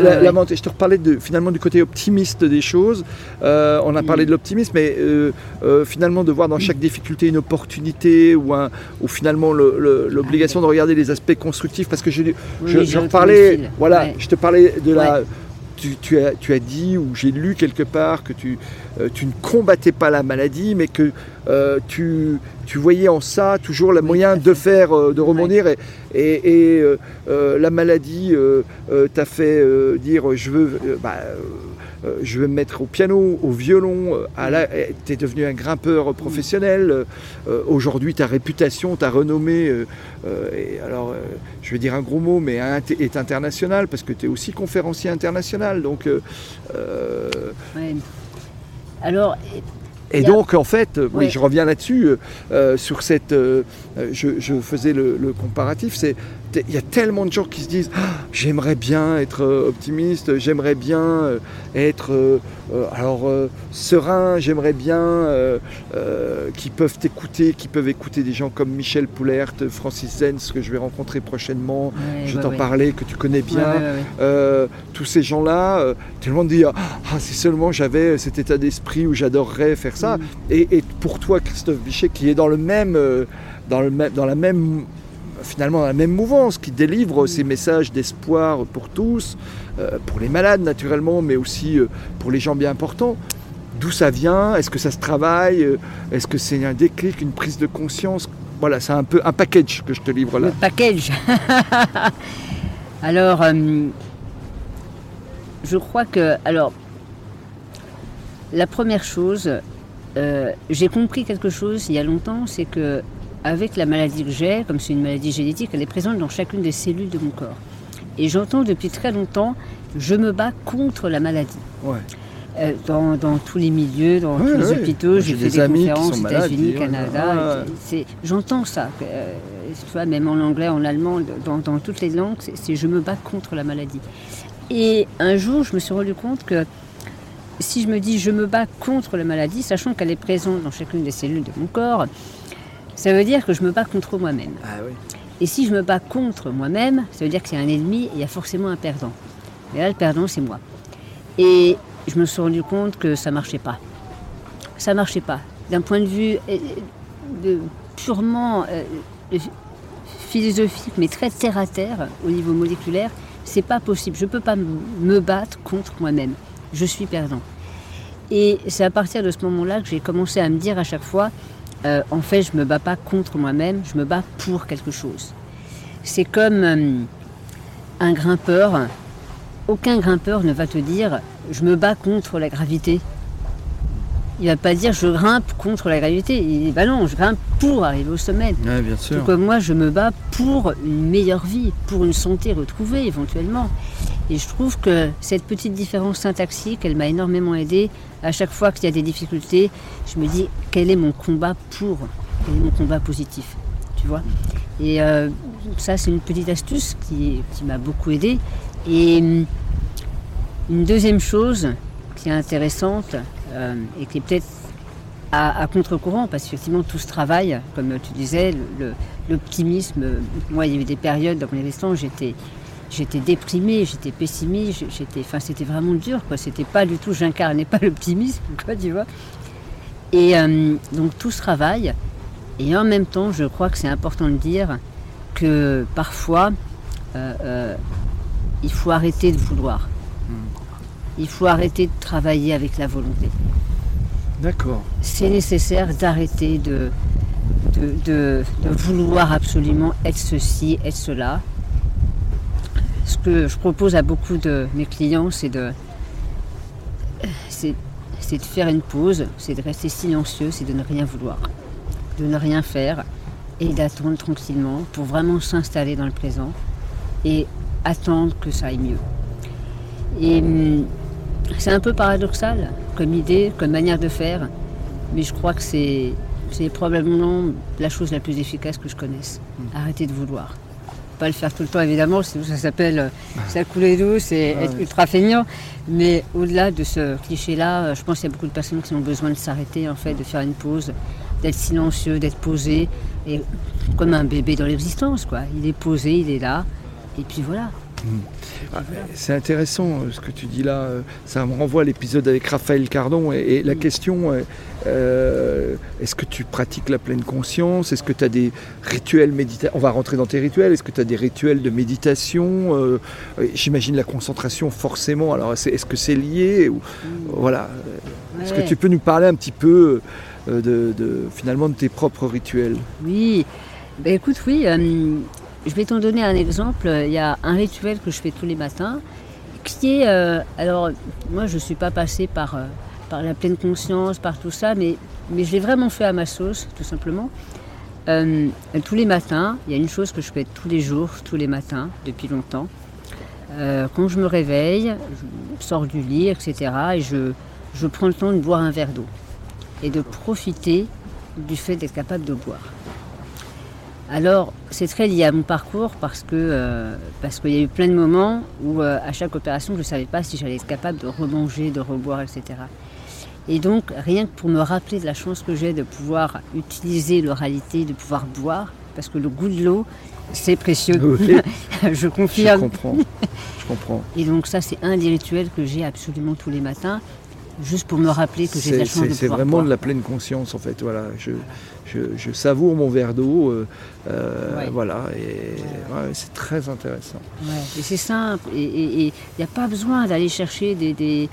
je te reparlais de, finalement du côté optimiste des choses. Euh, on a Mm. parlé de l'optimisme, mais euh, euh, finalement de voir dans chaque difficulté une opportunité ou, un, ou finalement le- le- l'obligation de regarder les aspects constructifs. Parce que je, Oui, je, voilà, je te parlais de la. Tu, tu as, tu as dit ou j'ai lu quelque part que tu, euh, tu ne combattais pas la maladie, mais que euh, tu, tu voyais en ça toujours le moyen de faire, euh, de rebondir. Et, et, et, la maladie t'a fait dire je veux, bah, euh, je veux me mettre au piano, au violon. euh, la, tu es devenu un grimpeur professionnel. euh, Aujourd'hui, ta réputation, ta renommée, alors je vais dire un gros mot, mais est internationale parce que tu es aussi conférencier international. Donc. Alors, et donc, en fait, euh, oui, je reviens là-dessus, euh, euh, sur cette. euh, je, je faisais le, le comparatif, c'est. Il y a tellement de gens qui se disent Ah, J'aimerais bien être optimiste, j'aimerais bien être euh, alors serein, j'aimerais bien qui peuvent t'écouter, qui peuvent écouter des gens comme Michel Poulert, Francis Zenz, que je vais rencontrer prochainement. ouais, je t'en parlais, que tu connais bien. Tous ces gens-là, tout le monde dit ah si seulement j'avais cet état d'esprit où j'adorerais faire ça. Mm. Et, et pour toi, Christophe Bichet, qui est dans le même, euh, dans le même, dans la même, finalement dans la même mouvance, qui délivre Mm. ces messages d'espoir pour tous, euh, pour les malades naturellement, mais aussi euh, pour les gens bien importants. D'où ça vient? Est-ce que ça se travaille? Est-ce que c'est un déclic, une prise de conscience? Voilà, c'est un peu un package que je te livre là. Le package. alors, euh, je crois que. Alors, la première chose, euh, j'ai compris quelque chose il y a longtemps, c'est que avec la maladie que j'ai, comme c'est une maladie génétique, elle est présente dans chacune des cellules de mon corps. Et j'entends depuis très longtemps, je me bats contre la maladie. Ouais. Euh, dans, dans tous les milieux, dans Ouais, tous les ouais. hôpitaux, j'ai fait des des, conférences malades, États-Unis, Canada. J'entends ça. euh, tu vois, même en anglais, en allemand, dans, dans toutes les langues, c'est je me bats contre la maladie. Et un jour, je me suis rendu compte que si je me dis je me bats contre la maladie, sachant qu'elle est présente dans chacune des cellules de mon corps, ça veut dire que je me bats contre moi-même. Ah oui. Et si je me bats contre moi-même, ça veut dire que c'est un ennemi et il y a forcément un perdant. Mais là, le perdant, c'est moi. Et je me suis rendu compte que ça marchait pas. Ça marchait pas. D'un point de vue euh, de, purement euh, philosophique, mais très terre à terre, au niveau moléculaire, c'est pas possible. Je peux pas me battre contre moi-même. Je suis perdant. Et c'est à partir de ce moment-là que j'ai commencé à me dire à chaque fois, euh, en fait, je me bats pas contre moi-même, je me bats pour quelque chose. C'est comme euh, un grimpeur. Aucun grimpeur ne va te dire, je me bats contre la gravité. Il va pas dire, je grimpe contre la gravité. Il dit, bah non, je grimpe pour arriver au sommet. Ouais, bien sûr. comme moi, je me bats pour une meilleure vie, pour une santé retrouvée éventuellement. Et je trouve que cette petite différence syntaxique, elle m'a énormément aidé. À chaque fois qu'il y a des difficultés, je me dis quel est mon combat pour, quel est mon combat positif, tu vois? Et euh, ça, c'est une petite astuce qui, m'a beaucoup aidé. Et hum, une deuxième chose qui est intéressante euh, et qui est peut-être à, contre-courant, parce qu'effectivement tout ce travail, comme tu disais, l'optimisme, moi il y a eu des périodes dans mon existence, j'étais j'étais déprimée, j'étais pessimiste, j'étais, enfin c'était vraiment dur, quoi. C'était pas du tout, j'incarnais pas l'optimisme, quoi, tu vois. Et euh, donc tout ce travail, et en même temps, je crois que c'est important de dire que parfois, euh, euh, il faut arrêter de vouloir. Il faut arrêter de travailler avec la volonté. D'accord. C'est nécessaire d'arrêter de de, vouloir absolument être ceci, être cela. Ce que je propose à beaucoup de mes clients, c'est de, c'est, de faire une pause, c'est de rester silencieux, c'est de ne rien vouloir, de ne rien faire et d'attendre tranquillement pour vraiment s'installer dans le présent et attendre que ça aille mieux. Et hum, c'est un peu paradoxal comme idée, comme manière de faire, mais je crois que c'est, c'est probablement la chose la plus efficace que je connaisse. Hmm. Arrêter de vouloir. Pas le faire tout le temps évidemment, sinon ça s'appelle euh, ça couler douce et être ultra feignant. Mais au-delà de ce cliché-là, euh, je pense qu'il y a beaucoup de personnes qui ont besoin de s'arrêter, en fait, de faire une pause, d'être silencieux, d'être posé, et comme un bébé dans l'existence, quoi. Il est posé, il est là, et puis voilà. Hmm. Ah, c'est intéressant euh, ce que tu dis là. Ça me renvoie à l'épisode avec Raphaël Cardon. Et, la question, euh, est-ce que tu pratiques la pleine conscience? Est-ce que tu as des rituels méditatifs On va rentrer dans tes rituels. Est-ce que tu as des rituels de méditation? Euh, J'imagine la concentration forcément. Alors est-ce que c'est lié ou, Voilà. Est-ce que tu peux nous parler un petit peu de, finalement de tes propres rituels? Oui. Ben, écoute, oui. Je vais t'en donner un exemple. Il y a un rituel que je fais tous les matins qui est. Euh, alors, moi, je ne suis pas passée par, euh, par la pleine conscience, par tout ça, mais, mais je l'ai vraiment fait à ma sauce, tout simplement. Euh, tous les matins, il y a une chose que je fais tous les jours, tous les matins, depuis longtemps. quand je me réveille, je sors du lit, etc., et je, je prends le temps de boire un verre d'eau et de profiter du fait d'être capable de boire. Alors, c'est très lié à mon parcours parce euh, qu'il y a eu plein de moments où euh, à chaque opération, je ne savais pas si j'allais être capable de remanger, de reboire, etc. Et donc, rien que pour me rappeler de la chance que j'ai de pouvoir utiliser l'oralité, de pouvoir boire, parce que le goût de l'eau, c'est précieux. je confirme. Je comprends. Je comprends. Et donc ça, c'est un des rituels que j'ai absolument tous les matins juste pour me rappeler que j'ai de la chance de C'est vraiment de la pleine conscience en fait. Voilà, je, je, savoure mon verre d'eau. Euh, euh, voilà, et c'est très intéressant. et c'est simple. Et il n'y a pas besoin d'aller chercher des,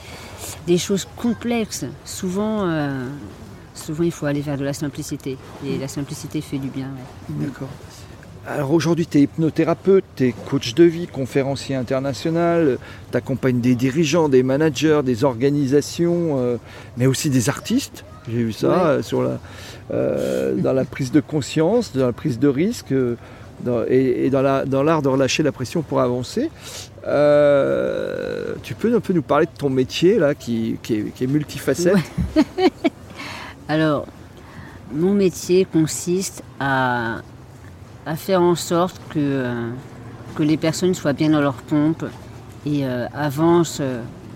des, choses complexes. Souvent, euh, souvent, il faut aller vers de la simplicité. Et la simplicité fait du bien. D'accord. Alors aujourd'hui, tu es hypnothérapeute, tu es coach de vie, conférencier international, tu accompagnes des dirigeants, des managers, des organisations, mais aussi des artistes. J'ai vu ça euh, sur la, euh, dans la prise de conscience, dans la prise de risque euh, et, dans l'art de relâcher la pression pour avancer. tu peux un peu nous parler de ton métier là, qui, est, multifacette? Alors, mon métier consiste à, à faire en sorte que, que les personnes soient bien dans leur pompe et avancent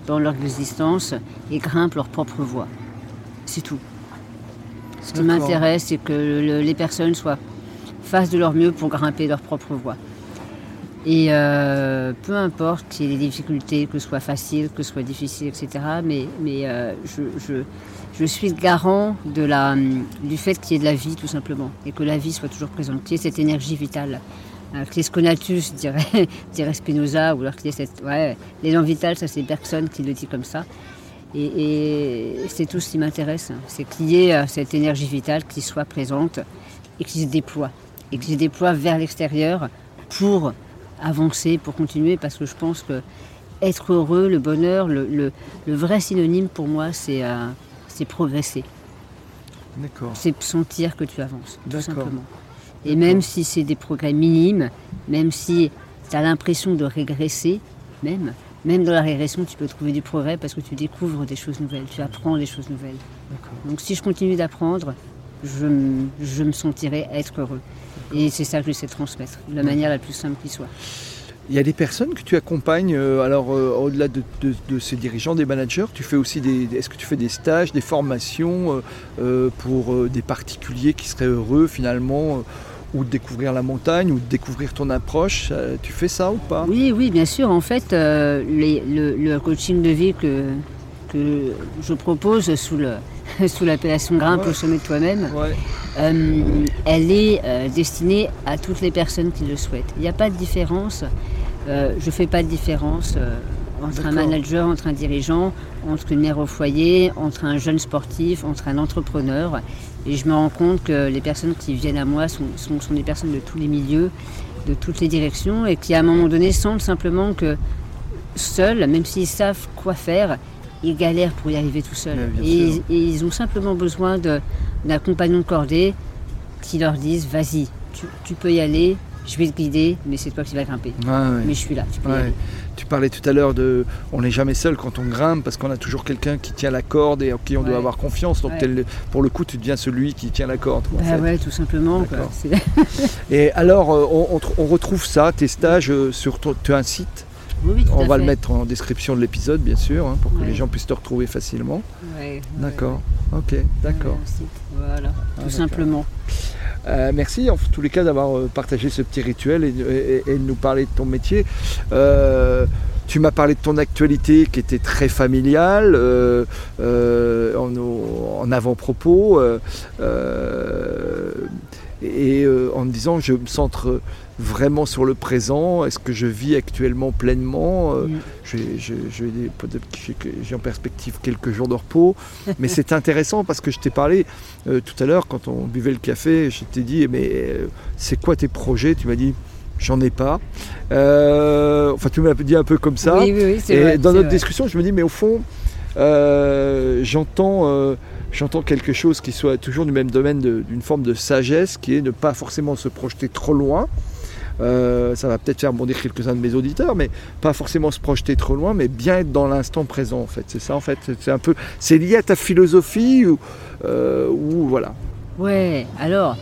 dans leur existence et grimpent leur propre voie. C'est tout. Ce qui m'intéresse, c'est que les personnes soient fassent de leur mieux pour grimper leur propre voie. Et euh, peu importe qu'il y ait des difficultés, que ce soit facile, que ce soit difficile, etc. Mais, mais euh, je, je, suis le garant du fait qu'il y ait de la vie, tout simplement. Et que la vie soit toujours présente, qu'il y ait cette énergie vitale. Qu'il y ait ce dirait, dirait Spinoza, ou alors qu'il y ait cette. Ouais, l'élan vital, ça c'est Bergson qui le dit comme ça. Et, c'est tout ce qui m'intéresse, hein. c'est qu'il y ait euh, cette énergie vitale qui soit présente et qui se déploie. Et qui se déploie vers l'extérieur pour avancer, pour continuer, parce que je pense que être heureux, le bonheur, le, vrai synonyme pour moi, c'est euh, progresser. C'est sentir que tu avances, tout simplement. Et même si c'est des progrès minimes, même si tu as l'impression de régresser, même, même dans la régression, tu peux trouver du progrès parce que tu découvres des choses nouvelles, tu apprends des choses nouvelles. Donc si je continue d'apprendre, je, me- je me sentirai être heureux. Et c'est ça que j'essaie de transmettre, de la manière la plus simple qui soit. Il y a des personnes que tu accompagnes, euh, alors euh, au-delà de, ces dirigeants, des managers, tu fais aussi des. Est-ce que tu fais des stages, des formations euh, pour des particuliers qui seraient heureux finalement, ou de découvrir la montagne, ou de découvrir ton approche Tu fais ça ou pas? Oui, oui, bien sûr. En fait, le, le coaching de vie que, que je propose sous le sous l'appellation Grimpe au sommet de toi-même, Ouais. euh, elle est euh, destinée à toutes les personnes qui le souhaitent. Il n'y a pas de différence. euh, je ne fais pas de différence entre un manager, entre un dirigeant, entre une mère au foyer, entre un jeune sportif, entre un entrepreneur. Et je me rends compte que les personnes qui viennent à moi sont, sont, sont des personnes de tous les milieux, de toutes les directions, et qui à un moment donné sentent simplement que seuls, même s'ils savent quoi faire, ils galèrent pour y arriver tout seuls. Et, ils ont simplement besoin d'un compagnon de cordée qui leur dise vas-y, tu, tu peux y aller, je vais te guider, mais c'est toi qui vas grimper. Mais je suis là, tu peux y Ouais. aller. Tu parlais tout à l'heure de. On n'est jamais seul quand on grimpe parce qu'on a toujours quelqu'un qui tient la corde et en qui on doit avoir confiance. Donc, Ouais. pour le coup, tu deviens celui qui tient la corde. quoi, en Bah fait. ouais, tout simplement. quoi. Et alors, euh, on, on tr- on retrouve ça, tes stages euh, sur ton, tu as un site? Oui, oui, tout On à va le mettre en description de l'épisode, bien sûr, hein, pour que Ouais. les gens puissent te retrouver facilement. Ouais, ouais, D'accord. Ok, d'accord. Voilà, tout d'accord. simplement. Euh, merci en tous les cas d'avoir euh, partagé ce petit rituel et, et- et de nous parler de ton métier. Euh, tu m'as parlé de ton actualité qui était très familiale, en, en avant-propos, et en me disant je me centre vraiment sur le présent, est-ce que je vis actuellement pleinement? Euh, j'ai- en perspective quelques jours de repos, mais c'est intéressant parce que je t'ai parlé euh, tout à l'heure quand on buvait le café, je t'ai dit mais euh, c'est quoi tes projets? Tu m'as dit j'en ai pas. Euh, enfin tu m'as dit un peu comme ça. Oui, oui, Et vrai. dans notre vrai. discussion, je me dis mais au fond j'entends j'entends quelque chose qui soit toujours du même domaine d'une forme de sagesse qui est ne pas forcément se projeter trop loin. Euh, ça va peut-être faire bondir quelques-uns de mes auditeurs, mais pas forcément se projeter trop loin, mais bien être dans l'instant présent en fait. C'est ça en fait. C'est un peu, c'est lié à ta philosophie ou, euh, ou voilà. Ouais, alors,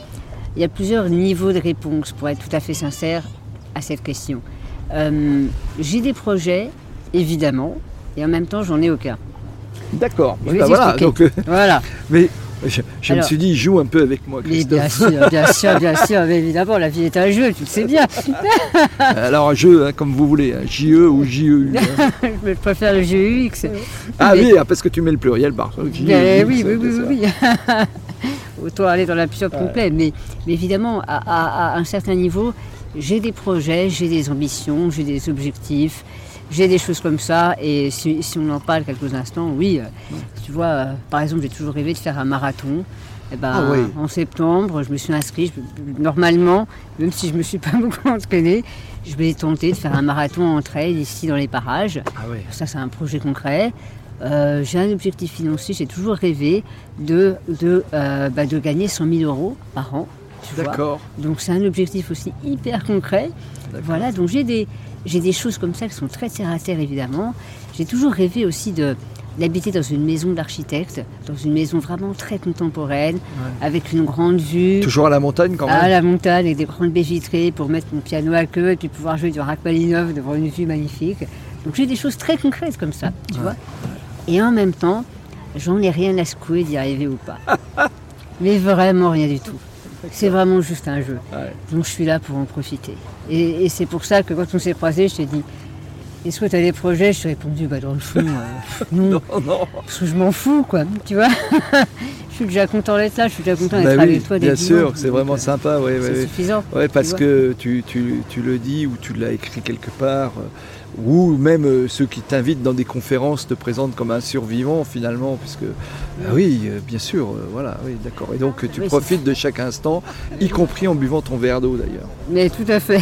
il y a plusieurs niveaux de réponse pour être tout à fait sincère à cette question. Euh, J'ai des projets, évidemment, et en même temps, j'en ai aucun. D'accord. Bah voilà. Donc, euh, Voilà. mais je, je me suis dit, joue un peu avec moi, Mais bien Christophe. sûr, bien sûr, bien sûr, mais évidemment, la vie est un jeu, tu le sais bien. Alors un jeu, hein, comme vous voulez, hein, JE ou JEU. hein. je préfère le GUX. Ah Mais- oui, ah, parce que tu mets le pluriel par JEU, Ben oui, oui, oui, oui, oui. Autant aller dans l'absurde complet. Mais, mais évidemment, à, à- à un certain niveau, j'ai des projets, j'ai des ambitions, j'ai des objectifs, j'ai des choses comme ça. Et si, si on en parle quelques instants, oui, euh, tu vois, euh, par exemple, j'ai toujours rêvé de faire un marathon. Eh ben, Ah oui. En septembre, je me suis inscrite. Je- normalement, même si je ne me suis pas beaucoup entraînée, je vais tenter de faire un marathon en trail ici dans les parages. Ah ouais. Ça, c'est un projet concret. Euh, j'ai un objectif financier, j'ai toujours rêvé de, de, euh, bah, de gagner 100 000 euros par an. D'accord. Donc c'est un objectif aussi hyper concret. Voilà, donc j'ai des, j'ai des choses comme ça qui sont très terre à terre évidemment. J'ai toujours rêvé aussi de d'habiter dans une maison d'architecte, dans une maison vraiment très contemporaine, avec une grande vue. Toujours à la montagne quand À même. la montagne avec des grandes baies vitrées pour mettre mon piano à queue et puis pouvoir jouer du Rachmaninoff devant une vue magnifique. Donc j'ai des choses très concrètes comme ça, tu vois. Et en même temps, j'en ai rien à secouer d'y arriver ou pas. Mais vraiment rien du tout. C'est vraiment juste un jeu. Ouais. Donc je suis là pour en profiter. Et, et c'est pour ça que quand on s'est croisés, je t'ai dit Est-ce que tu as des projets? Je t'ai répondu Bah dans le fond, euh, non. Non, non. Parce que je m'en fous, quoi. Tu vois Je suis déjà content d'être là, je suis déjà content d'être Bah oui, avec toi. bien sûr, c'est vraiment euh, sympa. Ouais, C'est ouais. suffisant. Ouais, parce que tu, tu- tu le dis ou tu l'as écrit quelque part, euh, ou même euh, ceux qui t'invitent dans des conférences te présentent comme un survivant finalement, puisque ah oui, euh, bien sûr, euh, voilà, oui, d'accord. Et donc tu Oui, profites de chaque instant, y compris en buvant ton verre d'eau d'ailleurs, Mais tout à fait.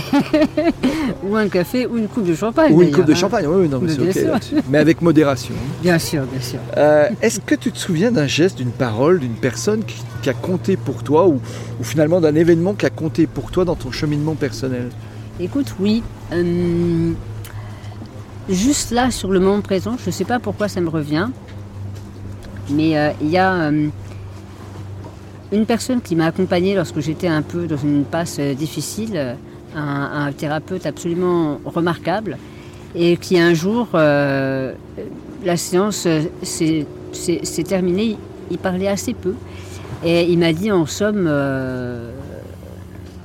ou un café ou une coupe de champagne. ou une coupe de hein. champagne. Oui, non, mais Mais c'est ok avec modération. Bien sûr, bien sûr. Euh, Est-ce que tu te souviens d'un geste, d'une parole, d'une personne qui, qui a compté pour toi, ou, ou finalement d'un événement qui a compté pour toi dans ton cheminement personnel? Écoute, oui. Juste là, sur le moment présent, je ne sais pas pourquoi ça me revient, mais euh, il y a euh, une personne qui m'a accompagnée lorsque j'étais un peu dans une passe euh, difficile, un, thérapeute absolument remarquable, et qui un jour, la séance s'est terminée, il parlait assez peu, et il m'a dit en somme,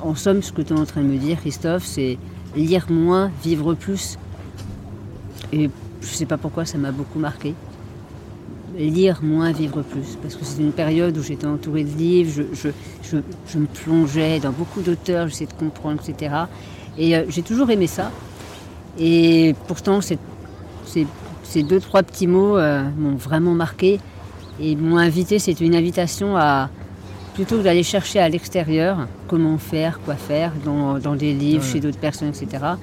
en somme, ce que tu es en train de me dire, Christophe, c'est lire moins, vivre plus. Et je ne sais pas pourquoi ça m'a beaucoup marqué. Lire moins, vivre plus. Parce que c'est une période où j'étais entourée de livres, je, me plongeais dans beaucoup d'auteurs, j'essayais de comprendre, etc. Et euh, j'ai toujours aimé ça. Et pourtant, ces, deux, trois petits mots euh, m'ont vraiment marqué et m'ont invité. C'est une invitation à, plutôt que d'aller chercher à l'extérieur comment faire, quoi faire, dans, des livres, chez d'autres personnes, etc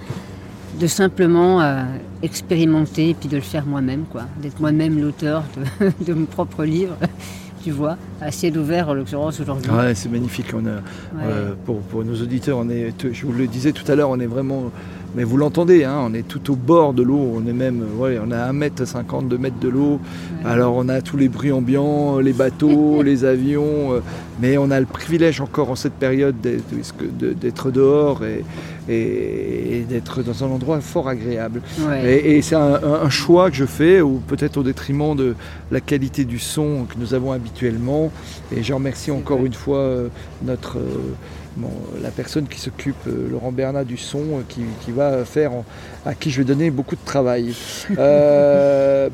de simplement euh, expérimenter et puis de le faire moi-même, quoi. D'être moi-même l'auteur de, mon propre livre, tu vois, à ciel ouvert en l'occurrence aujourd'hui. Ouais, c'est magnifique. On a, euh, pour, pour, nos auditeurs, on est, je vous le disais tout à l'heure, on est vraiment mais vous l'entendez, hein, on est tout au bord de l'eau, on est même, ouais, on a 1m50, 2 mètres de l'eau. Alors on a tous les bruits ambiants, les bateaux, les avions, euh, mais on a le privilège encore en cette période d'être dehors et, d'être dans un endroit fort agréable. Et, c'est un, choix que je fais, ou peut-être au détriment de la qualité du son que nous avons habituellement. Et je remercie encore une fois euh, notre... Euh, la personne qui s'occupe, euh, Laurent Bernat, du son, euh, qui, va faire, à qui je vais donner beaucoup de travail. Euh,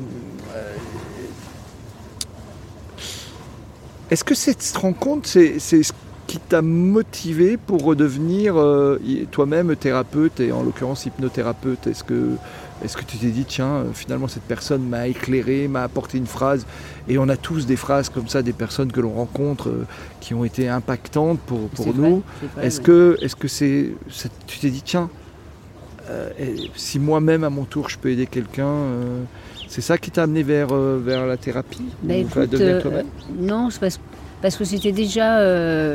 est-ce que cette rencontre, c'est ce qui t'a motivé pour redevenir toi-même thérapeute et en l'occurrence hypnothérapeute? Est-ce que est-ce que tu t'es dit, tiens, euh, finalement cette personne m'a éclairé, m'a apporté une phrase Et on a tous des phrases comme ça, des personnes que l'on rencontre euh, qui ont été impactantes pour, pour nous. Est-ce que, est -ce que c'est, tu t'es dit, tiens, euh, si moi-même à mon tour je peux aider quelqu'un, c'est ça qui t'a amené vers, vers la thérapie ben, Non, c'est parce, parce, que c'était déjà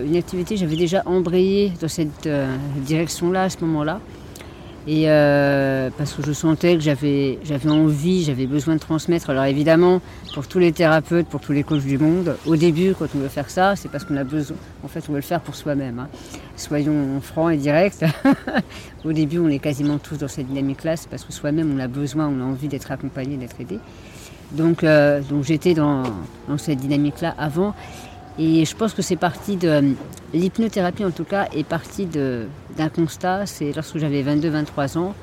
une activité, j'avais déjà embrayé dans cette direction-là à ce moment-là. Et euh, parce que je sentais que j'avais, envie, j'avais besoin de transmettre. Alors évidemment, pour tous les thérapeutes, pour tous les coachs du monde, au début, quand on veut faire ça, c'est parce qu'on a besoin. En fait, on veut le faire pour soi-même. Hein. Soyons francs et directs. au début, on est quasiment tous dans cette dynamique-là. C'est parce que soi-même, on a besoin, on a envie d'être accompagné, d'être aidé. Donc, euh, donc j'étais dans, dans cette dynamique-là avant. Et je pense que c'est parti de. L'hypnothérapie, en tout cas, est partie d'un constat. C'est lorsque j'avais 22-23 ans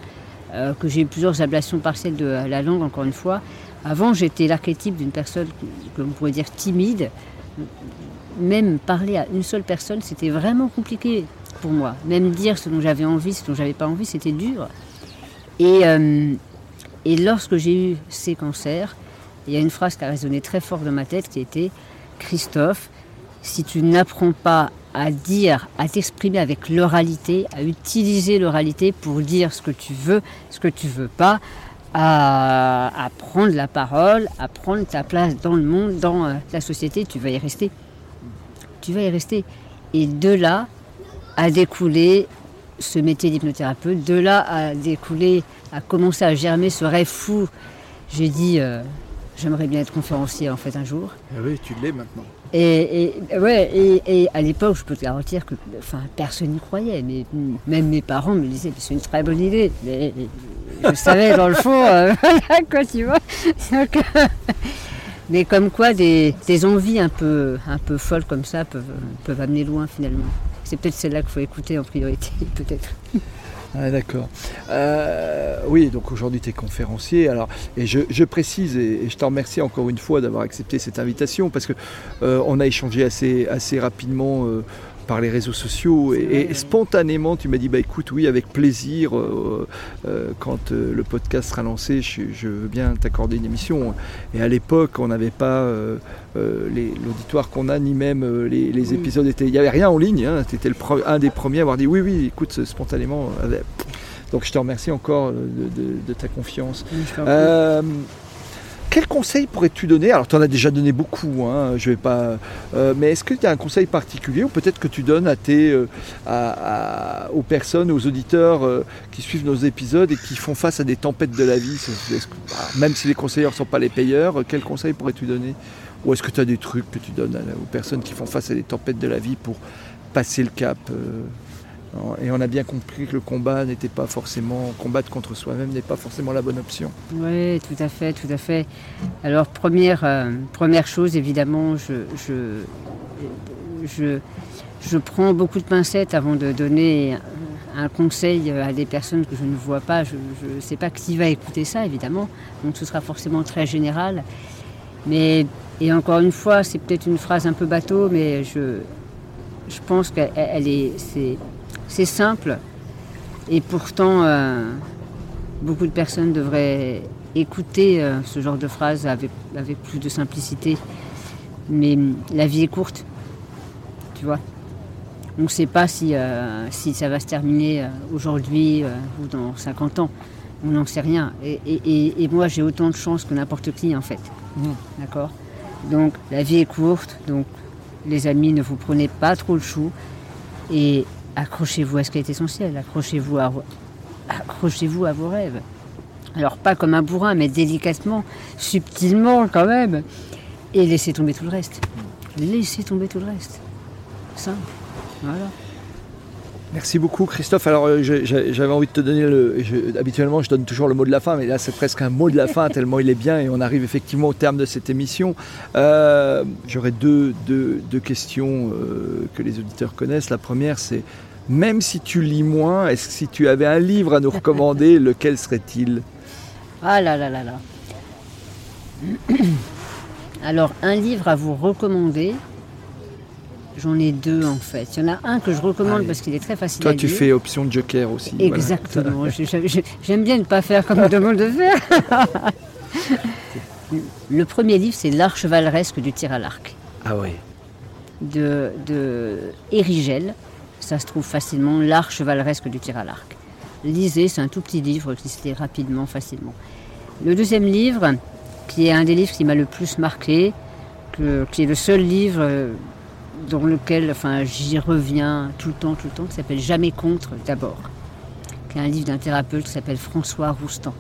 euh, que j'ai eu plusieurs ablations partielles de la langue, encore une fois. Avant, j'étais l'archétype d'une personne que l'on pourrait dire timide. Même parler à une seule personne, c'était vraiment compliqué pour moi. Même dire ce dont j'avais envie, ce dont j'avais pas envie, c'était dur. Et, euh, et lorsque j'ai eu ces cancers, il y a une phrase qui a résonné très fort dans ma tête qui était Christophe, si tu n'apprends pas à dire, à t'exprimer avec l'oralité, à utiliser l'oralité pour dire ce que tu veux, ce que tu veux pas, à, prendre la parole, à prendre ta place dans le monde, dans euh, la société, tu vas y rester. Tu vas y rester. Et de là a découlé ce métier d'hypnothérapeute, de là a découlé, a commencé à germer ce rêve fou. J'ai dit, euh, j'aimerais bien être conférencier en fait un jour. Ah oui, tu l'es maintenant. Et, ouais, et, à l'époque, je peux te garantir que enfin, personne n'y croyait. Mais même mes parents me disaient c'est une très bonne idée. Mais je savais dans le fond, euh, quoi, tu vois. mais comme quoi, des, envies un peu, un peu folles comme ça peuvent, peuvent amener loin finalement. C'est peut-être celle-là qu'il faut écouter en priorité, peut-être. Ah, d'accord. Euh, oui, donc aujourd'hui tu es conférencier. Alors, et je, précise, et, je te remercie encore une fois d'avoir accepté cette invitation, parce que euh, on a échangé assez, assez rapidement euh, par les réseaux sociaux et, spontanément tu m'as dit bah écoute oui avec plaisir euh, euh, quand euh, le podcast sera lancé je, veux bien t'accorder une émission. Et à l'époque on n'avait pas l'auditoire qu'on a ni même les, épisodes étaient il n'y avait rien en ligne hein, tu étais un des premiers à avoir dit oui oui écoute spontanément donc je te remercie encore de, ta confiance quel conseil pourrais-tu donner? Alors, tu en as déjà donné beaucoup, hein, je vais pas. euh, mais est-ce que tu as un conseil particulier ou peut-être que tu donnes à tes, euh, aux personnes, aux auditeurs euh, qui suivent nos épisodes et qui font face à des tempêtes de la vie? Bah, Même si les conseillers ne sont pas les payeurs, quel conseil pourrais-tu donner? Ou est-ce que tu as des trucs que tu donnes aux personnes qui font face à des tempêtes de la vie pour passer le cap Et on a bien compris que le combat n'était pas forcément. Combattre contre soi-même n'est pas forcément la bonne option. Oui, tout à fait, tout à fait. Alors, première, euh, première chose, évidemment, je, je, je, je prends beaucoup de pincettes avant de donner un, conseil à des personnes que je ne vois pas. Je ne sais pas qui va écouter ça, évidemment. Donc, ce sera forcément très général. Mais, et encore une fois, c'est peut-être une phrase un peu bateau, mais je, je pense qu'elle elle est, c'est, simple. Et pourtant, euh, beaucoup de personnes devraient écouter euh, ce genre de phrase avec, avec plus de simplicité. Mais hum, la vie est courte, tu vois. On ne sait pas si, euh, si ça va se terminer aujourd'hui ou dans 50 ans. On n'en sait rien. Et, et- et- et moi, j'ai autant de chance que n'importe qui, en fait. Mhm. D'accord? Donc, la vie est courte. Donc, les amis, ne vous prenez pas trop le chou. Et accrochez-vous à ce qui est essentiel. Accrochez-vous à, accrochez-vous à vos rêves. Alors pas comme un bourrin, mais délicatement, subtilement quand même. Et laissez tomber tout le reste. Laissez tomber tout le reste. Simple. Voilà. Merci beaucoup Christophe. Alors euh, j'avais envie de te donner le. je- habituellement je donne toujours le mot de la fin, mais là c'est presque un mot de la fin tellement il est bien et on arrive effectivement au terme de cette émission. Euh, J'aurais deux, deux- deux questions euh, que les auditeurs connaissent. La première c'est même si tu lis moins, est-ce que si tu avais un livre à nous recommander, lequel serait-il? Ah là là là là. Alors, un livre à vous recommander. J'en ai deux en fait. Il y en a un que je recommande Allez. parce qu'il est très facile Toi à tu lire. fais option Joker aussi. Exactement. J'aime bien ne pas faire comme on demande de faire. Le premier livre, c'est L'art chevaleresque du tir à l'arc Ah oui. de, de Érigel. Ça se trouve facilement, L'art chevaleresque du tir à l'arc. Lisez, c'est un tout petit livre qui se lit rapidement, facilement. Le deuxième livre, qui est un des livres qui m'a le plus marqué, que- qui est le seul livre euh, dans lequel enfin, j'y reviens tout le temps, tout le temps, qui s'appelle Jamais contre d'abord, qui est un livre d'un thérapeute qui s'appelle François Roustan.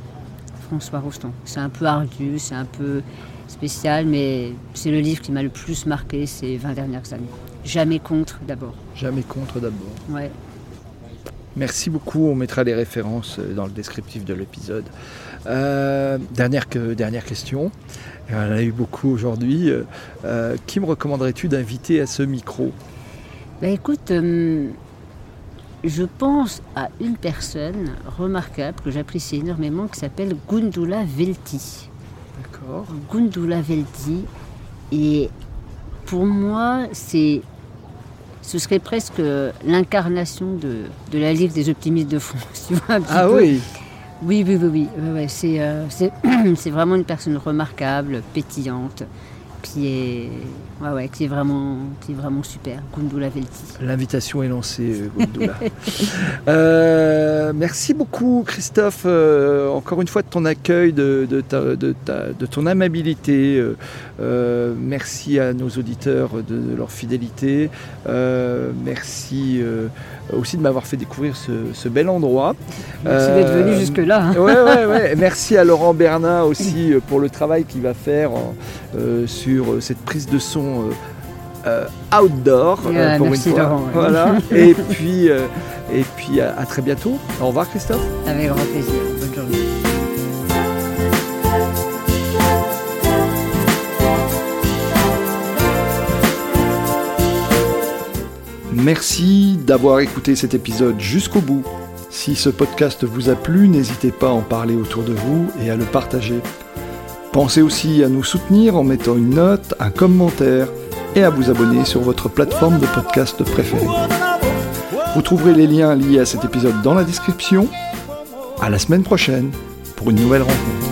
François Roustan. C'est un peu ardu, c'est un peu spécial, mais c'est le livre qui m'a le plus marqué ces 20 dernières années. Jamais contre d'abord. Jamais contre d'abord. Ouais. Merci beaucoup, on mettra les références euh, dans le descriptif de l'épisode. Euh, dernière, que- dernière question, on en a eu beaucoup aujourd'hui. Euh, euh, qui me recommanderais-tu d'inviter à ce micro? Bah écoute, euh, je pense à une personne remarquable que j'apprécie énormément qui s'appelle Gundula Velti. D'accord. Gundula Velti. Et pour moi, c'est, ce serait presque l'incarnation de, de la Ligue des optimistes de France. tu vois, un petit Ah peu. oui Oui, oui, oui, oui. Ouais, ouais, c'est, euh, c'est, c'est vraiment une personne remarquable, pétillante, qui est, ouais, ouais, qui est, vraiment, qui est vraiment super. Gundula Velti. L'invitation est lancée, euh, Gundula. Euh, merci beaucoup, Christophe, euh, encore une fois de ton accueil, de, de ta- de ta- de ton amabilité. Euh, merci à nos auditeurs de, leur fidélité. Merci aussi de m'avoir fait découvrir ce, ce bel endroit. Merci d'être venu jusque-là. hein. Ouais, ouais, ouais. Merci à Laurent Bernat aussi pour le travail qu'il va faire en- sur euh, cette prise de son euh, euh, outdoor. Pour merci, une fois. Laurent, ouais. Voilà. et puis, euh, et puis à, à très bientôt. Au revoir Christophe. Avec grand plaisir. Bonne journée. Merci d'avoir écouté cet épisode jusqu'au bout. Si ce podcast vous a plu, n'hésitez pas à en parler autour de vous et à le partager. Pensez aussi à nous soutenir en mettant une note, un commentaire et à vous abonner sur votre plateforme de podcast préférée. Vous trouverez les liens liés à cet épisode dans la description. À la semaine prochaine pour une nouvelle rencontre.